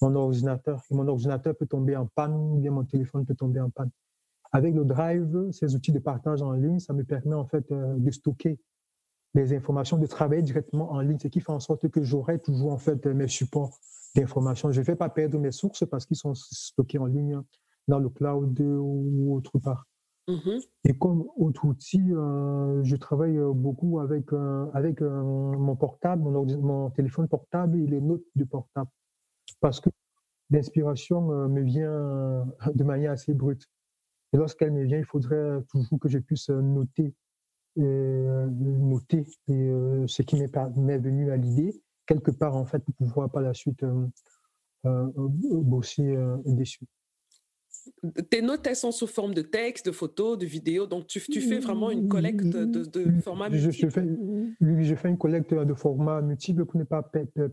mon ordinateur. Et mon ordinateur peut tomber en panne, ou bien mon téléphone peut tomber en panne. Avec le Drive, ces outils de partage en ligne, ça me permet en fait euh, de stocker les informations, de travailler directement en ligne, ce qui fait en sorte que j'aurai toujours en fait mes supports d'informations. Je ne vais pas perdre mes sources parce qu'ils sont stockés en ligne dans le cloud ou autre part. Mmh et comme autre outil, euh, je travaille euh, beaucoup avec, euh, avec mon portable, mon, téléphone portable et les notes du portable. Parce que l'inspiration me vient de manière assez brute. Et lorsqu'elle me vient, il faudrait toujours que je puisse noter, noter ce qui m'est venu à l'idée, quelque part en fait, pour pouvoir par la suite bosser dessus tes notes, elles sont sous forme de texte, de photos, de vidéos. Donc, tu, tu fais vraiment une collecte de, de formats multiples. Je, fais, oui, je fais une collecte de formats multiples pour ne pas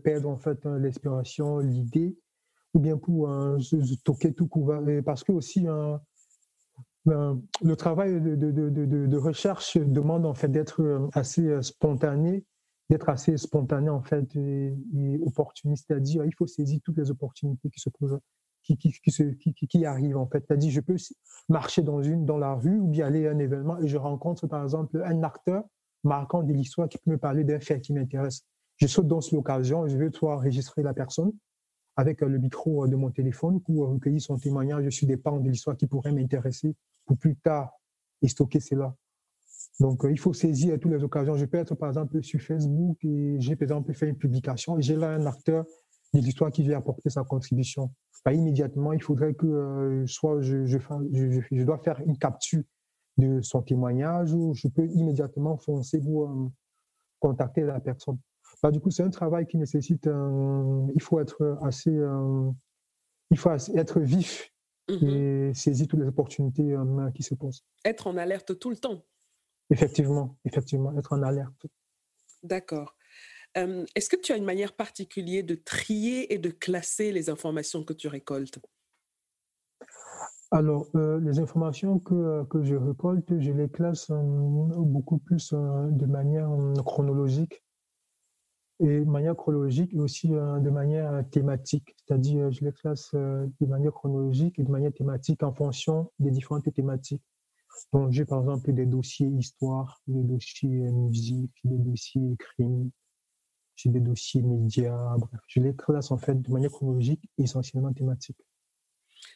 perdre en fait hein, l'inspiration, l'idée, ou bien pour euh, stocker tout couvert. Parce que aussi, hein, ben, le travail de, de, de, recherche demande en fait d'être euh, assez euh, spontané, d'être assez spontané en fait et, et opportuniste, c'est-à-dire il faut saisir toutes les opportunités qui se présentent qui, qui, qui, qui, arrive en fait. C'est-à-dire, je peux marcher dans, une, dans la rue ou bien aller à un événement et je rencontre par exemple un acteur marquant de l'histoire qui peut me parler d'un fait qui m'intéresse. Je saute dans l'occasion je vais soit enregistrer la personne avec euh, le micro euh, de mon téléphone pour recueillir son témoignage suis des pans de l'histoire qui pourraient m'intéresser pour plus tard et stocker cela. Donc, euh, il faut saisir toutes les occasions. Je peux être, par exemple, sur Facebook et j'ai, par exemple, fait une publication et j'ai là un acteur de l'histoire qui vient apporter sa contribution immédiatement, il faudrait que euh, soit je, je, je, dois faire une capture de son témoignage ou je peux immédiatement foncer pour euh, contacter la personne. Bah, du coup, c'est un travail qui nécessite, il faut être assez, euh, il faut être vif mmh et saisir toutes les opportunités qui se posent. Être en alerte tout le temps. Effectivement, effectivement, être en alerte. D'accord. Est-ce que tu as une manière particulière de trier et de classer les informations que tu récoltes? Alors, les informations que, je récolte, je les classe beaucoup plus de manière chronologique et manière chronologique et aussi de manière thématique. C'est-à-dire, je les classe de manière chronologique et de manière thématique en fonction des différentes thématiques. Donc, j'ai par exemple des dossiers histoire, des dossiers musique, des dossiers crime, j'ai des dossiers médias, bref. Je les classe en fait de manière chronologique et essentiellement thématique.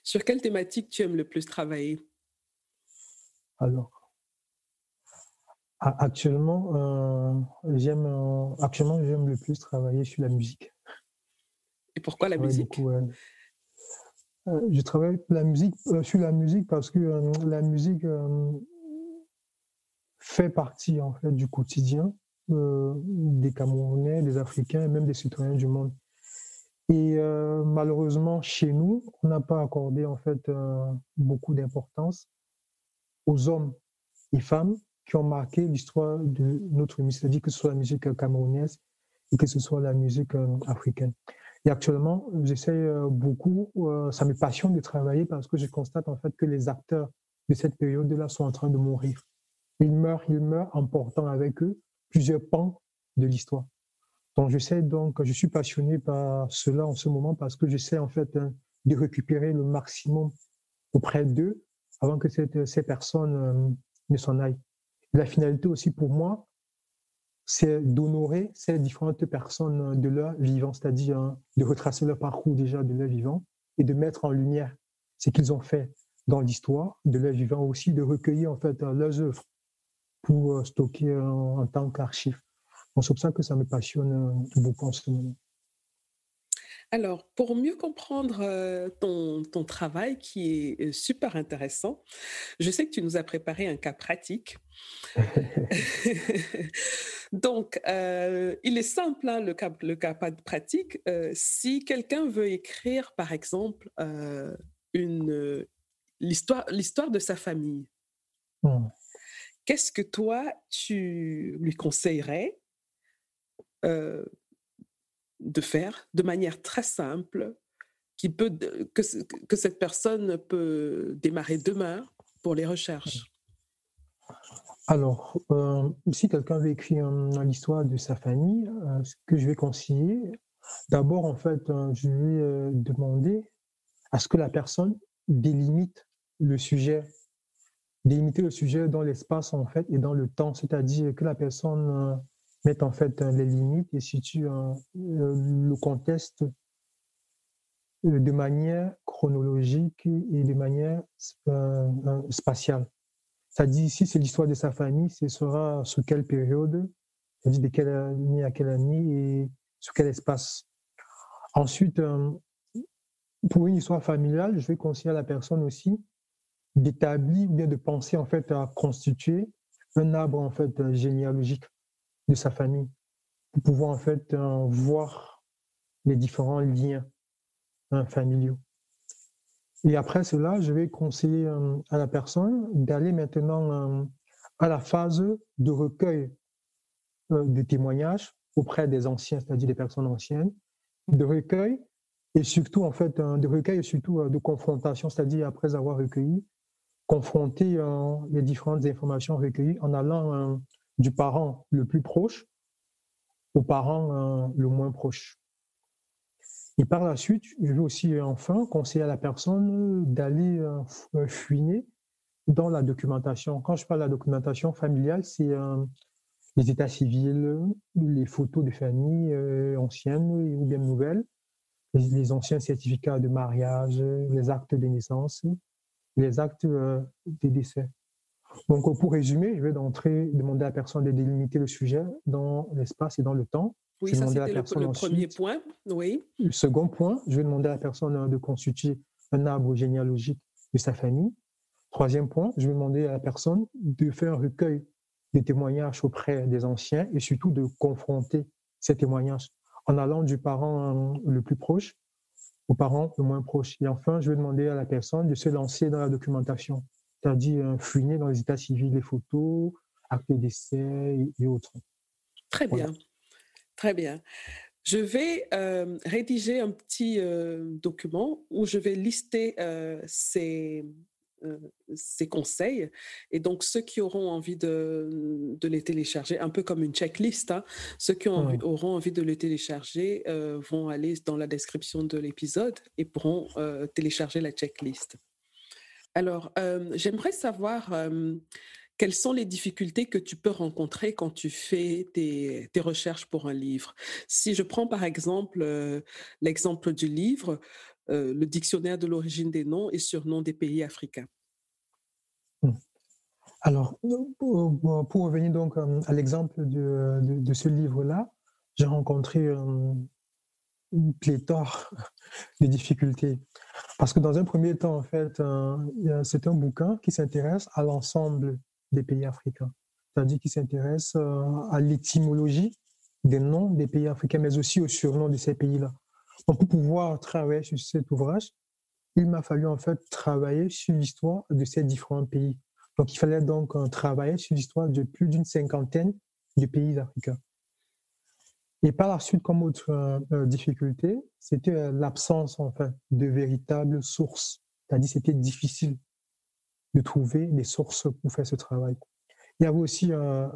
Sur quelle thématique tu aimes le plus travailler? Alors, actuellement, euh, j'aime euh, actuellement j'aime le plus travailler sur la musique. Et pourquoi la musique? euh, je travaille la musique, sur la musique parce que la musique fait partie en fait du quotidien des Camerounais, des Africains et même des citoyens du monde. Et malheureusement, chez nous, on n'a pas accordé en fait beaucoup d'importance aux hommes et femmes qui ont marqué l'histoire de notre musique, c'est-à-dire que ce soit la musique camerounaise et que ce soit la musique africaine. Et actuellement, j'essaie euh, beaucoup, euh, ça me passionne de travailler parce que je constate en fait que les acteurs de cette période-là sont en train de mourir. Ils meurent, ils meurent en portant avec eux plusieurs pans de l'histoire. Donc j'essaie donc, je suis passionné par cela en ce moment parce que j'essaie en fait hein, de récupérer le maximum auprès d'eux avant que cette, ces personnes euh, ne s'en aillent. La finalité aussi pour moi, c'est d'honorer ces différentes personnes de leur vivant, c'est-à-dire hein, de retracer leur parcours déjà de leur vivant et de mettre en lumière ce qu'ils ont fait dans l'histoire de leur vivant aussi, de recueillir en fait leurs œuvres pour euh, stocker en, tant qu'archive. C'est pour ça que ça me passionne euh, beaucoup en ce moment. Alors, pour mieux comprendre euh, ton, ton, travail qui est super intéressant, je sais que tu nous as préparé un cas pratique. Donc, euh, il est simple, hein, le, cas, le cas pratique. Euh, si quelqu'un veut écrire, par exemple, une, l'histoire, l'histoire de sa famille, mmh. Qu'est-ce que toi, tu lui conseillerais de faire de manière très simple, qui peut, que, cette personne peut démarrer demain pour les recherches? Alors, si quelqu'un veut écrire l'histoire de sa famille, ce que je vais conseiller, d'abord, en fait, je vais demander à ce que la personne délimite le sujet, délimiter le sujet dans l'espace, en fait, et dans le temps, c'est-à-dire que la personne mettre en fait les limites et situe le contexte euh, de manière chronologique et de manière euh, euh, spatiale. Dit ici, c'est l'histoire de sa famille, ce sera sur quelle période, c'est-à-dire de quelle année à quelle année et sur quel espace. Ensuite, pour une histoire familiale, je vais conseiller à la personne aussi d'établir ou bien de penser en fait à constituer un arbre en fait généalogique de sa famille pour pouvoir en fait euh, voir les différents liens hein, familiaux. Et après cela, je vais conseiller euh, à la personne d'aller maintenant euh, à la phase de recueil de témoignages auprès des anciens, c'est-à-dire des personnes anciennes, de recueil et surtout en fait de recueil et surtout de confrontation, c'est-à-dire après avoir recueilli, confronter les différentes informations recueillies en allant du parent le plus proche au parent euh, le moins proche. Et par la suite, je vais aussi euh, enfin conseiller à la personne d'aller euh, fouiner dans la documentation. Quand je parle de la documentation familiale, c'est les états civils, les photos de famille anciennes ou bien nouvelles, les, anciens certificats de mariage, les actes de naissance, les actes des décès. Donc, pour résumer, je vais d'entrée demander à la personne de délimiter le sujet dans l'espace et dans le temps. Oui, ça c'était le, premier point. Oui. Le second point, je vais demander à la personne de constituer un arbre généalogique de sa famille. Troisième point, je vais demander à la personne de faire un recueil des témoignages auprès des anciens et surtout de confronter ces témoignages en allant du parent le plus proche au parent le moins proche. Et enfin, je vais demander à la personne de se lancer dans la documentation c'est-à-dire fouiner dans les états civils les photos, actes de décès et, autres. Très bien. Très bien. Je vais rédiger un petit document où je vais lister ces, ces, conseils. Et donc, ceux qui auront envie de, de les télécharger, un peu comme une checklist, hein, ceux qui auront envie de les télécharger vont aller dans la description de l'épisode et pourront télécharger la checklist. Alors, j'aimerais savoir quelles sont les difficultés que tu peux rencontrer quand tu fais tes, recherches pour un livre? Si je prends par exemple euh, l'exemple du livre, euh, le dictionnaire de l'origine des noms et surnoms des pays africains. Hmm. Alors, pour, revenir donc euh, à l'exemple de, ce livre-là, j'ai rencontré une pléthore de difficultés. Parce que dans un premier temps, en fait, c'est un bouquin qui s'intéresse à l'ensemble des pays africains. C'est-à-dire qu'ils s'intéressent euh, à l'étymologie des noms des pays africains, mais aussi aux surnoms de ces pays-là. Pour pouvoir travailler sur cet ouvrage, il m'a fallu en fait travailler sur l'histoire de ces différents pays. Donc, il fallait donc euh, travailler sur l'histoire de plus d'une cinquantaine de pays africains. Et par la suite, comme autre euh, difficulté, c'était l'absence enfin de véritables sources. C'est-à-dire, c'était difficile de trouver des sources pour faire ce travail. Il y avait aussi euh,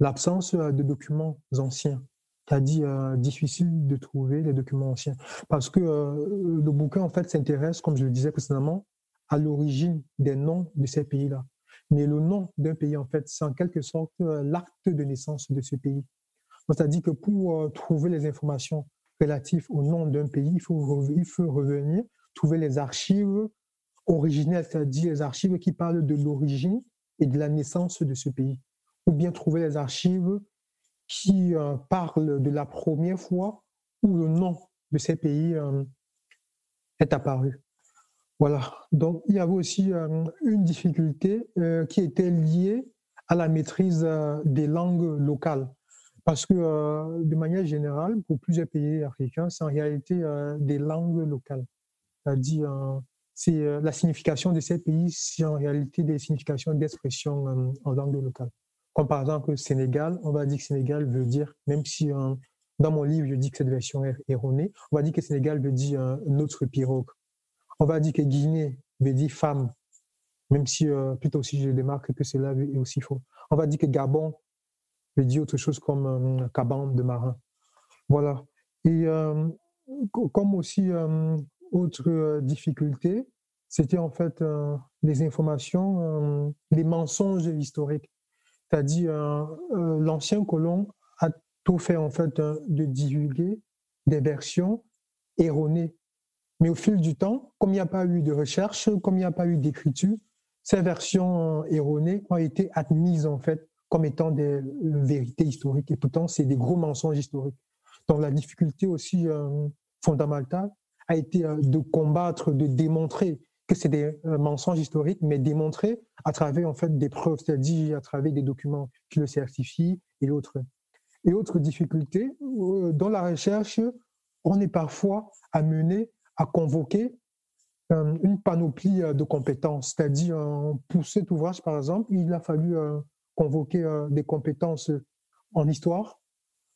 l'absence euh, de documents anciens, c'est-à-dire euh, difficile de trouver les documents anciens, parce que le bouquin en fait s'intéresse, comme je le disais précédemment, à l'origine des noms de ces pays-là. Mais le nom d'un pays, en fait, c'est en quelque sorte l'acte de naissance de ce pays. C'est-à-dire que pour trouver les informations relatives au nom d'un pays, il faut, il faut revenir, trouver les archives originelles, c'est-à-dire les archives qui parlent de l'origine et de la naissance de ce pays, ou bien trouver les archives qui euh, parlent de la première fois où le nom de ces pays euh, est apparu. Voilà. Donc, il y avait aussi euh, une difficulté qui était liée à la maîtrise des langues locales. Parce que, de manière générale, pour plusieurs pays africains, c'est en réalité des langues locales. C'est-à-dire, c'est la signification de ces pays, c'est en réalité des significations d'expression en langue locale. Comme par exemple Sénégal, on va dire que Sénégal veut dire, même si euh, dans mon livre je dis que cette version est erronée, on va dire que Sénégal veut dire notre pirogue. On va dire que Guinée veut dire femme, même si plutôt aussi je démarque que cela est aussi faux. On va dire que Gabon veut dire autre chose comme cabane de marin. Voilà. Et comme aussi autre euh, difficulté, c'était en fait euh, les informations, euh, les mensonges historiques. C'est-à-dire, l'ancien colon a tout fait en fait de divulguer des versions erronées. Mais au fil du temps, comme il n'y a pas eu de recherche, comme il n'y a pas eu d'écriture, ces versions erronées ont été admises en fait comme étant des vérités historiques. Et pourtant, c'est des gros mensonges historiques. Donc la difficulté aussi fondamentale, a été euh, de combattre, de démontrer que c'est des euh, mensonges historiques, mais démontrer à travers en fait des preuves, c'est-à-dire à travers des documents qui le certifient et autres. Et autre difficulté, euh, dans la recherche, on est parfois amené à convoquer une panoplie de compétences, c'est-à-dire pour cet ouvrage, par exemple, il a fallu convoquer des compétences en histoire,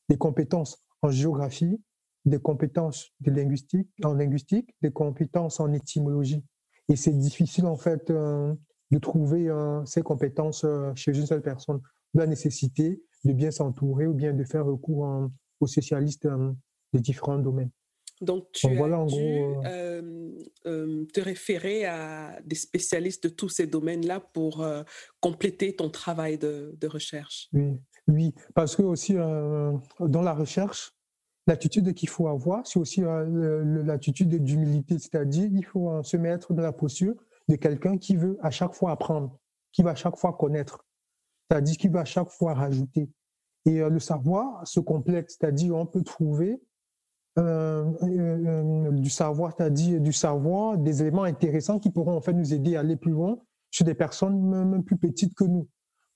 des compétences en géographie, des compétences de linguistique, en linguistique, des compétences en étymologie. Et c'est difficile, en fait, euh, de trouver euh, ces compétences euh, chez une seule personne. La nécessité de bien s'entourer ou bien de faire recours aux spécialistes des différents domaines. Donc, tu voilà, as dû te référer à des spécialistes de tous ces domaines-là pour compléter ton travail de, de, recherche. Oui, oui, parce que aussi dans la recherche, L'attitude qu'il faut avoir, c'est aussi euh, l'attitude d'humilité, c'est-à-dire il faut euh, se mettre dans la posture de quelqu'un qui veut à chaque fois apprendre, qui va à chaque fois connaître, c'est-à-dire qui va à chaque fois rajouter. Et euh, le savoir se complète, c'est-à-dire on peut trouver du savoir, c'est-à-dire du savoir, des éléments intéressants qui pourront en fait nous aider à aller plus loin sur des personnes même plus petites que nous.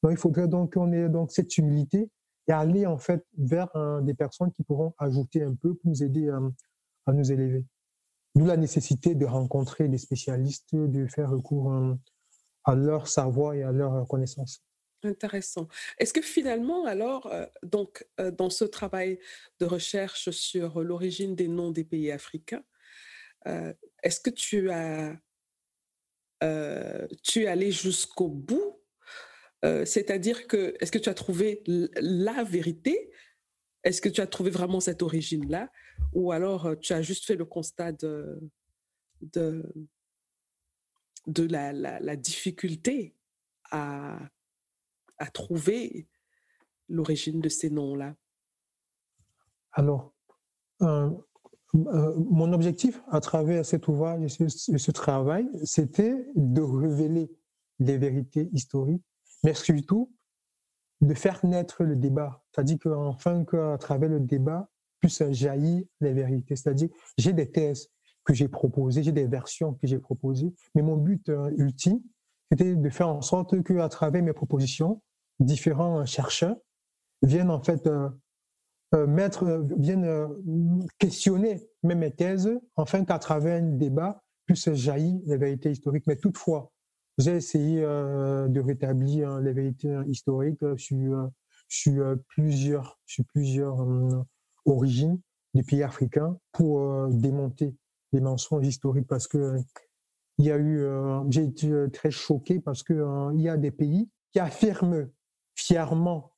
Donc il faudrait donc qu'on ait donc cette humilité et aller en fait vers euh, des personnes qui pourront ajouter un peu pour nous aider euh, à nous élever. D'où la nécessité de rencontrer des spécialistes, de faire recours euh, à leur savoir et à leur connaissance. Intéressant. Est-ce que finalement, alors, donc, dans ce travail de recherche sur l'origine des noms des pays africains, est-ce que tu as, tu es allé jusqu'au bout C'est-à-dire que, est-ce que tu as trouvé la vérité? Est-ce que tu as trouvé vraiment cette origine-là? Ou alors tu as juste fait le constat de, la, difficulté à trouver l'origine de ces noms-là? Alors, euh, euh, mon objectif à travers cet ouvrage et ce, travail, c'était de révéler des vérités historiques, mais surtout de faire naître le débat. C'est-à-dire qu'enfin, qu'à travers le débat, puissent jaillir les vérités. C'est-à-dire, j'ai des thèses que j'ai proposées, j'ai des versions que j'ai proposées, mais mon but euh, ultime, c'était de faire en sorte qu'à travers mes propositions, différents chercheurs viennent en fait euh, euh, mettre, euh, viennent questionner mes thèses, afin qu'à travers un débat puisse jaillir les vérités historiques. Mais toutefois, j'ai essayé de rétablir les vérités historiques sur, sur plusieurs, sur plusieurs origines du pays africains pour démonter les mensonges historiques parce que il y a eu, j'ai été très choqué parce que il y a des pays qui affirment fièrement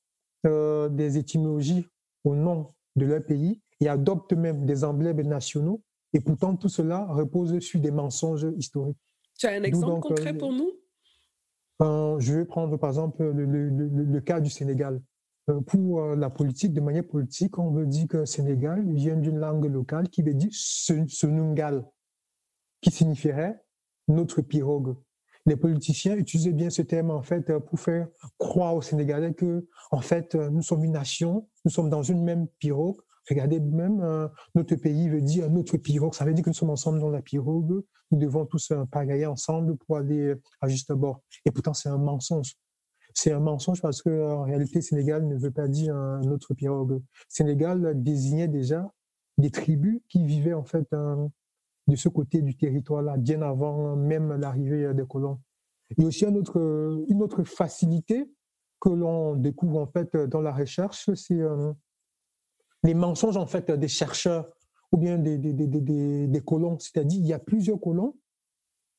euh, des étymologies au nom de leur pays et adoptent même des emblèmes nationaux. Et pourtant, tout cela repose sur des mensonges historiques. Tu as un exemple concret euh, pour nous? Euh, Je vais prendre par exemple le, cas du Sénégal. pour la politique, de manière politique, on veut dire que Sénégal vient d'une langue locale qui veut dire Senungal, qui signifierait notre pirogue les politiciens utilisaient bien ce terme en fait pour faire croire aux Sénégalais que en fait nous sommes une nation, nous sommes dans une même pirogue. Regardez même euh, notre pays veut dire notre pirogue, ça veut dire que nous sommes ensemble dans la pirogue. Nous devons tous euh, pagailler ensemble pour aller à juste bord. Et pourtant c'est un mensonge. C'est un mensonge parce que en réalité Sénégal ne veut pas dire notre pirogue. Sénégal désignait déjà des tribus qui vivaient en fait de ce côté du territoire-là, bien avant même l'arrivée des colons. Il y a aussi une autre, autre facilité que l'on découvre en fait dans la recherche, c'est euh, les mensonges en fait des chercheurs ou bien des, des, des, colons. C'est-à-dire, il y a plusieurs colons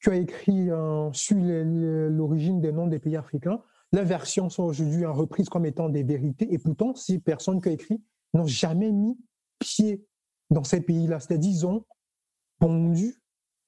qui ont écrit euh, sur l'origine des noms des pays africains. Leurs versions sont aujourd'hui reprises comme étant des vérités, et pourtant, ces personnes qui ont écrit n'ont jamais mis pied dans ces pays-là. C'est-à-dire, ils ont pondu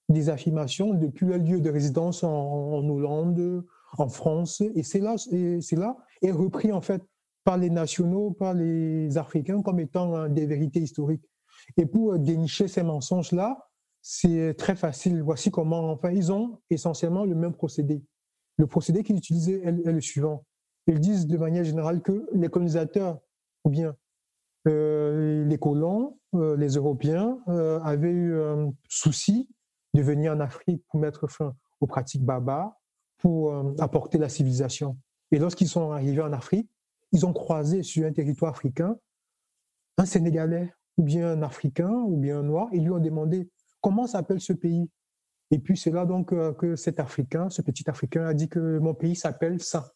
des affirmations depuis le lieu de résidence en, Hollande, en France, et c'est là, c'est là, est repris en fait par les nationaux, par les Africains comme étant hein, des vérités historiques. Et pour dénicher ces mensonges-là, c'est très facile. Voici comment, enfin, ils ont essentiellement le même procédé. Le procédé qu'ils utilisent est, le suivant. Ils disent de manière générale que les colonisateurs, ou bien euh, les colons, euh, les Européens, euh, avaient eu un souci de venir en Afrique pour mettre fin aux pratiques barbares, pour apporter la civilisation. Et lorsqu'ils sont arrivés en Afrique, ils ont croisé sur un territoire africain un Sénégalais, ou bien un Africain, ou bien un Noir, et lui ont demandé comment s'appelle ce pays. Et puis c'est là donc que cet Africain, ce petit Africain, a dit que mon pays s'appelle ça.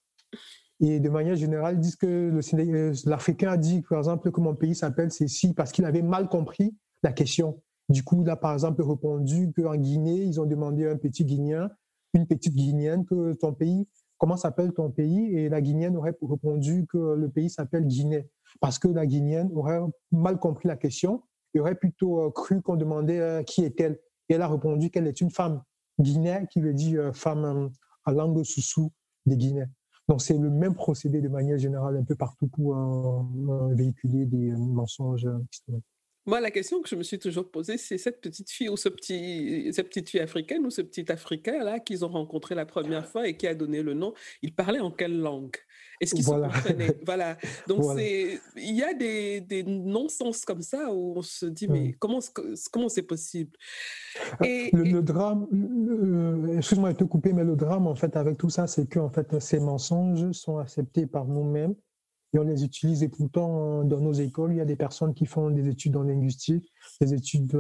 Et de manière générale, disent que euh, l'Africain a dit, par exemple, que mon pays s'appelle ceci parce qu'il avait mal compris la question. Du coup, il a par exemple répondu qu'en Guinée, ils ont demandé à un petit Guinéen, une petite Guinéenne, que ton pays, comment s'appelle ton pays? Et la Guinéenne aurait répondu que le pays s'appelle Guinée, parce que la Guinéenne aurait mal compris la question et aurait plutôt euh, cru qu'on demandait euh, qui est-elle. Et elle a répondu qu'elle est une femme guinéenne, qui veut dire femme en langue sous des Guinéens. Donc c'est le même procédé de manière générale un peu partout pour euh, véhiculer des euh, mensonges historiques. Moi, la question que je me suis toujours posée, c'est cette petite fille ou ce petit, cette petite fille africaine ou ce petit Africain là qu'ils ont rencontré la première fois et qui a donné le nom. Il parlait en quelle langue? Est-ce qu'ils voilà. se comprenaient? Voilà. Donc c'est, il y a des, des non-sens comme ça où on se dit mais comment comment c'est possible? Ah, et, le, drame, excuse-moi de te couper, mais le drame en fait avec tout ça, c'est que en fait ces mensonges sont acceptés par nous-mêmes et on les utilise. Et pourtant, dans nos écoles, il y a des personnes qui font des études en linguistique, des études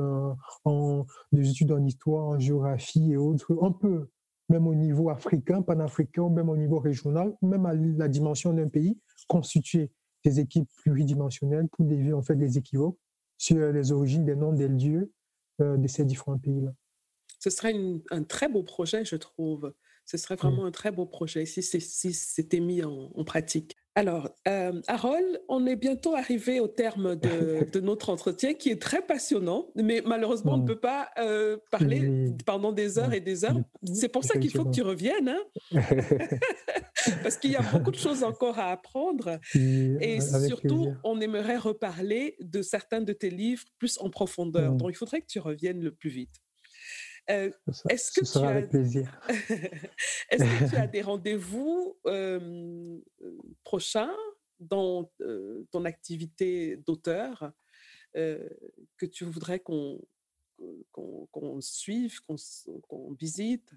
en, des études en histoire, en géographie et autres. On peut même au niveau africain, panafricain, ou même au niveau régional, même à la dimension d'un pays, constituer des équipes pluridimensionnelles pour dévier en fait les équivoques sur les origines des noms des lieux euh, de ces différents pays-là. Ce serait un très beau projet, je trouve. Ce serait vraiment un très beau projet si, c'était mis en, pratique. Alors, euh, Harold, on est bientôt arrivé au terme de, notre entretien qui est très passionnant, mais malheureusement, on ne peut pas euh, parler pendant des heures et des heures. C'est pour ça qu'il faut que tu reviennes, hein parce qu'il y a beaucoup de choses encore à apprendre. Et surtout, on aimerait reparler de certains de tes livres plus en profondeur. Donc, il faudrait que tu reviennes le plus vite. Euh, est-ce que tu as... avec plaisir. Est-ce que tu as des rendez-vous euh, prochains dans euh, ton activité d'auteur que tu voudrais qu'on qu'on suive, qu'on visite?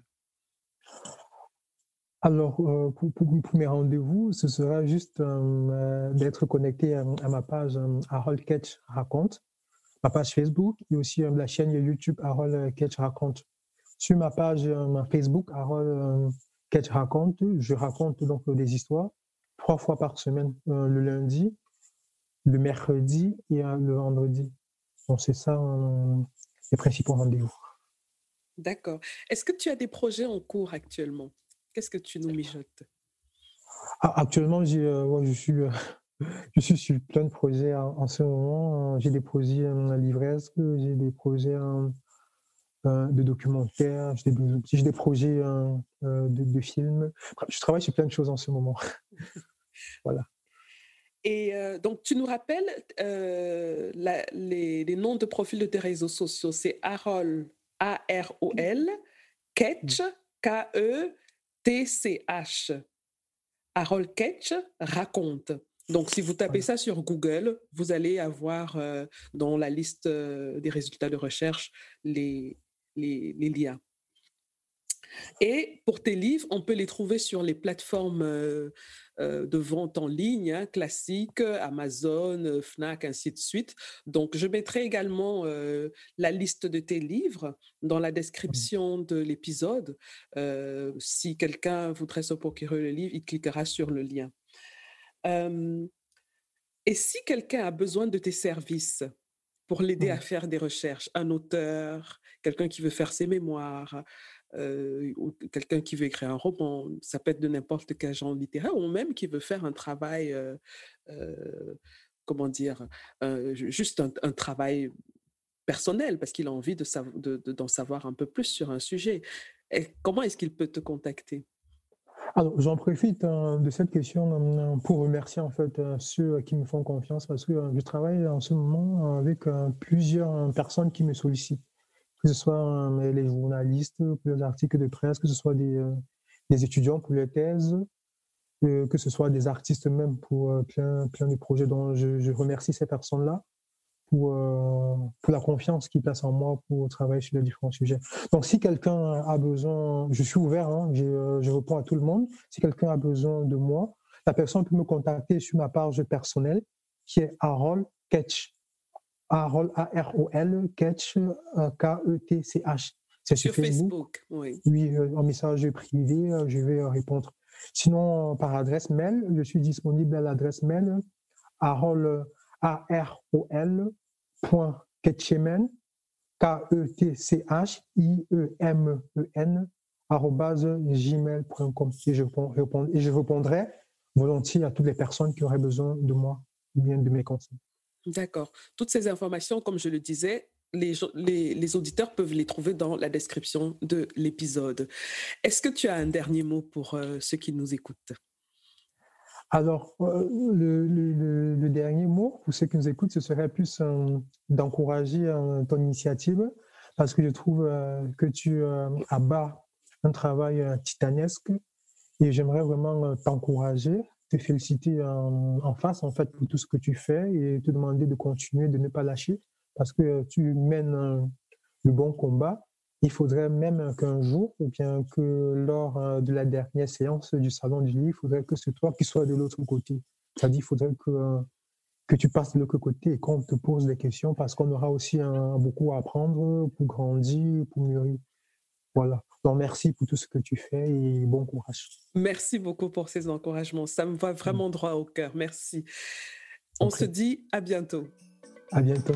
Alors, pour, pour, mes rendez-vous, ce sera juste d'être connecté à, ma page Harold Ketch Raconte ma page Facebook et aussi euh, la chaîne YouTube Harold euh, Ketch Raconte. Sur ma page euh, Facebook Harold Ketch Raconte, je raconte donc des histoires trois fois par semaine, le lundi, le mercredi et le vendredi. Donc c'est ça les principaux rendez-vous. D'accord. Est-ce que tu as des projets en cours actuellement? Qu'est-ce que tu nous mijotes? Ah, Actuellement, je suis je suis sur plein de projets en, ce moment. J'ai des projets en livresque, j'ai des projets de documentaires, j'ai des, projets euh, de, films. Je travaille sur plein de choses en ce moment. voilà. Et euh, donc, tu nous rappelles euh, les, noms de profil de tes réseaux sociaux. C'est Arol, A-R-O-L, Ketch, K-E-T-C-H. Arol Ketch raconte. Donc, si vous tapez ça sur Google, vous allez avoir euh, dans la liste euh, des résultats de recherche les, les, liens. Et pour tes livres, on peut les trouver sur les plateformes euh, de vente en ligne hein, classiques, Amazon, Fnac, ainsi de suite. Donc, je mettrai également la liste de tes livres dans la description de l'épisode. si quelqu'un voudrait se procurer le livre, il cliquera sur le lien et si quelqu'un a besoin de tes services pour l'aider à faire des recherches, un auteur, quelqu'un qui veut faire ses mémoires, ou quelqu'un qui veut écrire un roman, ça peut être de n'importe quel genre littéraire, ou même qui veut faire un travail, comment dire, juste un, travail personnel, parce qu'il a envie d'en de, de, savoir un peu plus sur un sujet. Et comment est-ce qu'il peut te contacter? Alors, j'en profite hein, de cette question hein, pour remercier en fait euh, ceux qui me font confiance parce que euh, je travaille en ce moment avec euh, plusieurs personnes qui me sollicitent, que ce soit les journalistes pour les articles de presse, que ce soit des, des étudiants pour les thèses, que ce soit des artistes même pour plein, plein de projets dont je remercie ces personnes-là pour, euh, pour la confiance qu'il place en moi pour travailler sur les différents sujets. Donc, si quelqu'un a besoin, je suis ouvert, hein, je, euh, je, réponds à tout le monde. Si quelqu'un a besoin de moi, la personne peut me contacter sur ma page personnelle qui est Harold Ketch. Harold, A-R-O-L, Ketch, euh, K-E-T-C-H. C'est sur, Facebook. oui. Oui, en message privé, je vais répondre. Sinon, par adresse mail, je suis disponible à l'adresse mail harold, A-R-O-L, Ketchemen, K-E-T-C-H-I-E-M-E-N, gmail.com. Et je, répondrai volontiers à toutes les personnes qui auraient besoin de moi ou bien de mes conseils. D'accord. Toutes ces informations, comme je le disais, les, les, les, auditeurs peuvent les trouver dans la description de l'épisode. Est-ce que tu as un dernier mot pour euh, ceux qui nous écoutent? Alors, euh, le, dernier mot pour ceux qui nous écoutent, ce serait plus euh, d'encourager euh, ton initiative parce que je trouve que tu abats un travail titanesque et j'aimerais vraiment t'encourager, te féliciter en, face en fait pour tout ce que tu fais et te demander de continuer, de ne pas lâcher parce que tu mènes le bon combat il faudrait même qu'un jour, ou bien que lors euh, de la dernière séance du salon du livre, il faudrait que c'est toi qui sois de l'autre côté. C'est-à-dire, il faudrait que, que tu passes de l'autre côté et qu'on te pose des questions parce qu'on aura aussi beaucoup à apprendre pour grandir, pour mûrir. Voilà. Donc, merci pour tout ce que tu fais et bon courage. Merci beaucoup pour ces encouragements. Ça me va vraiment droit au cœur. Merci. On se dit à bientôt. À bientôt.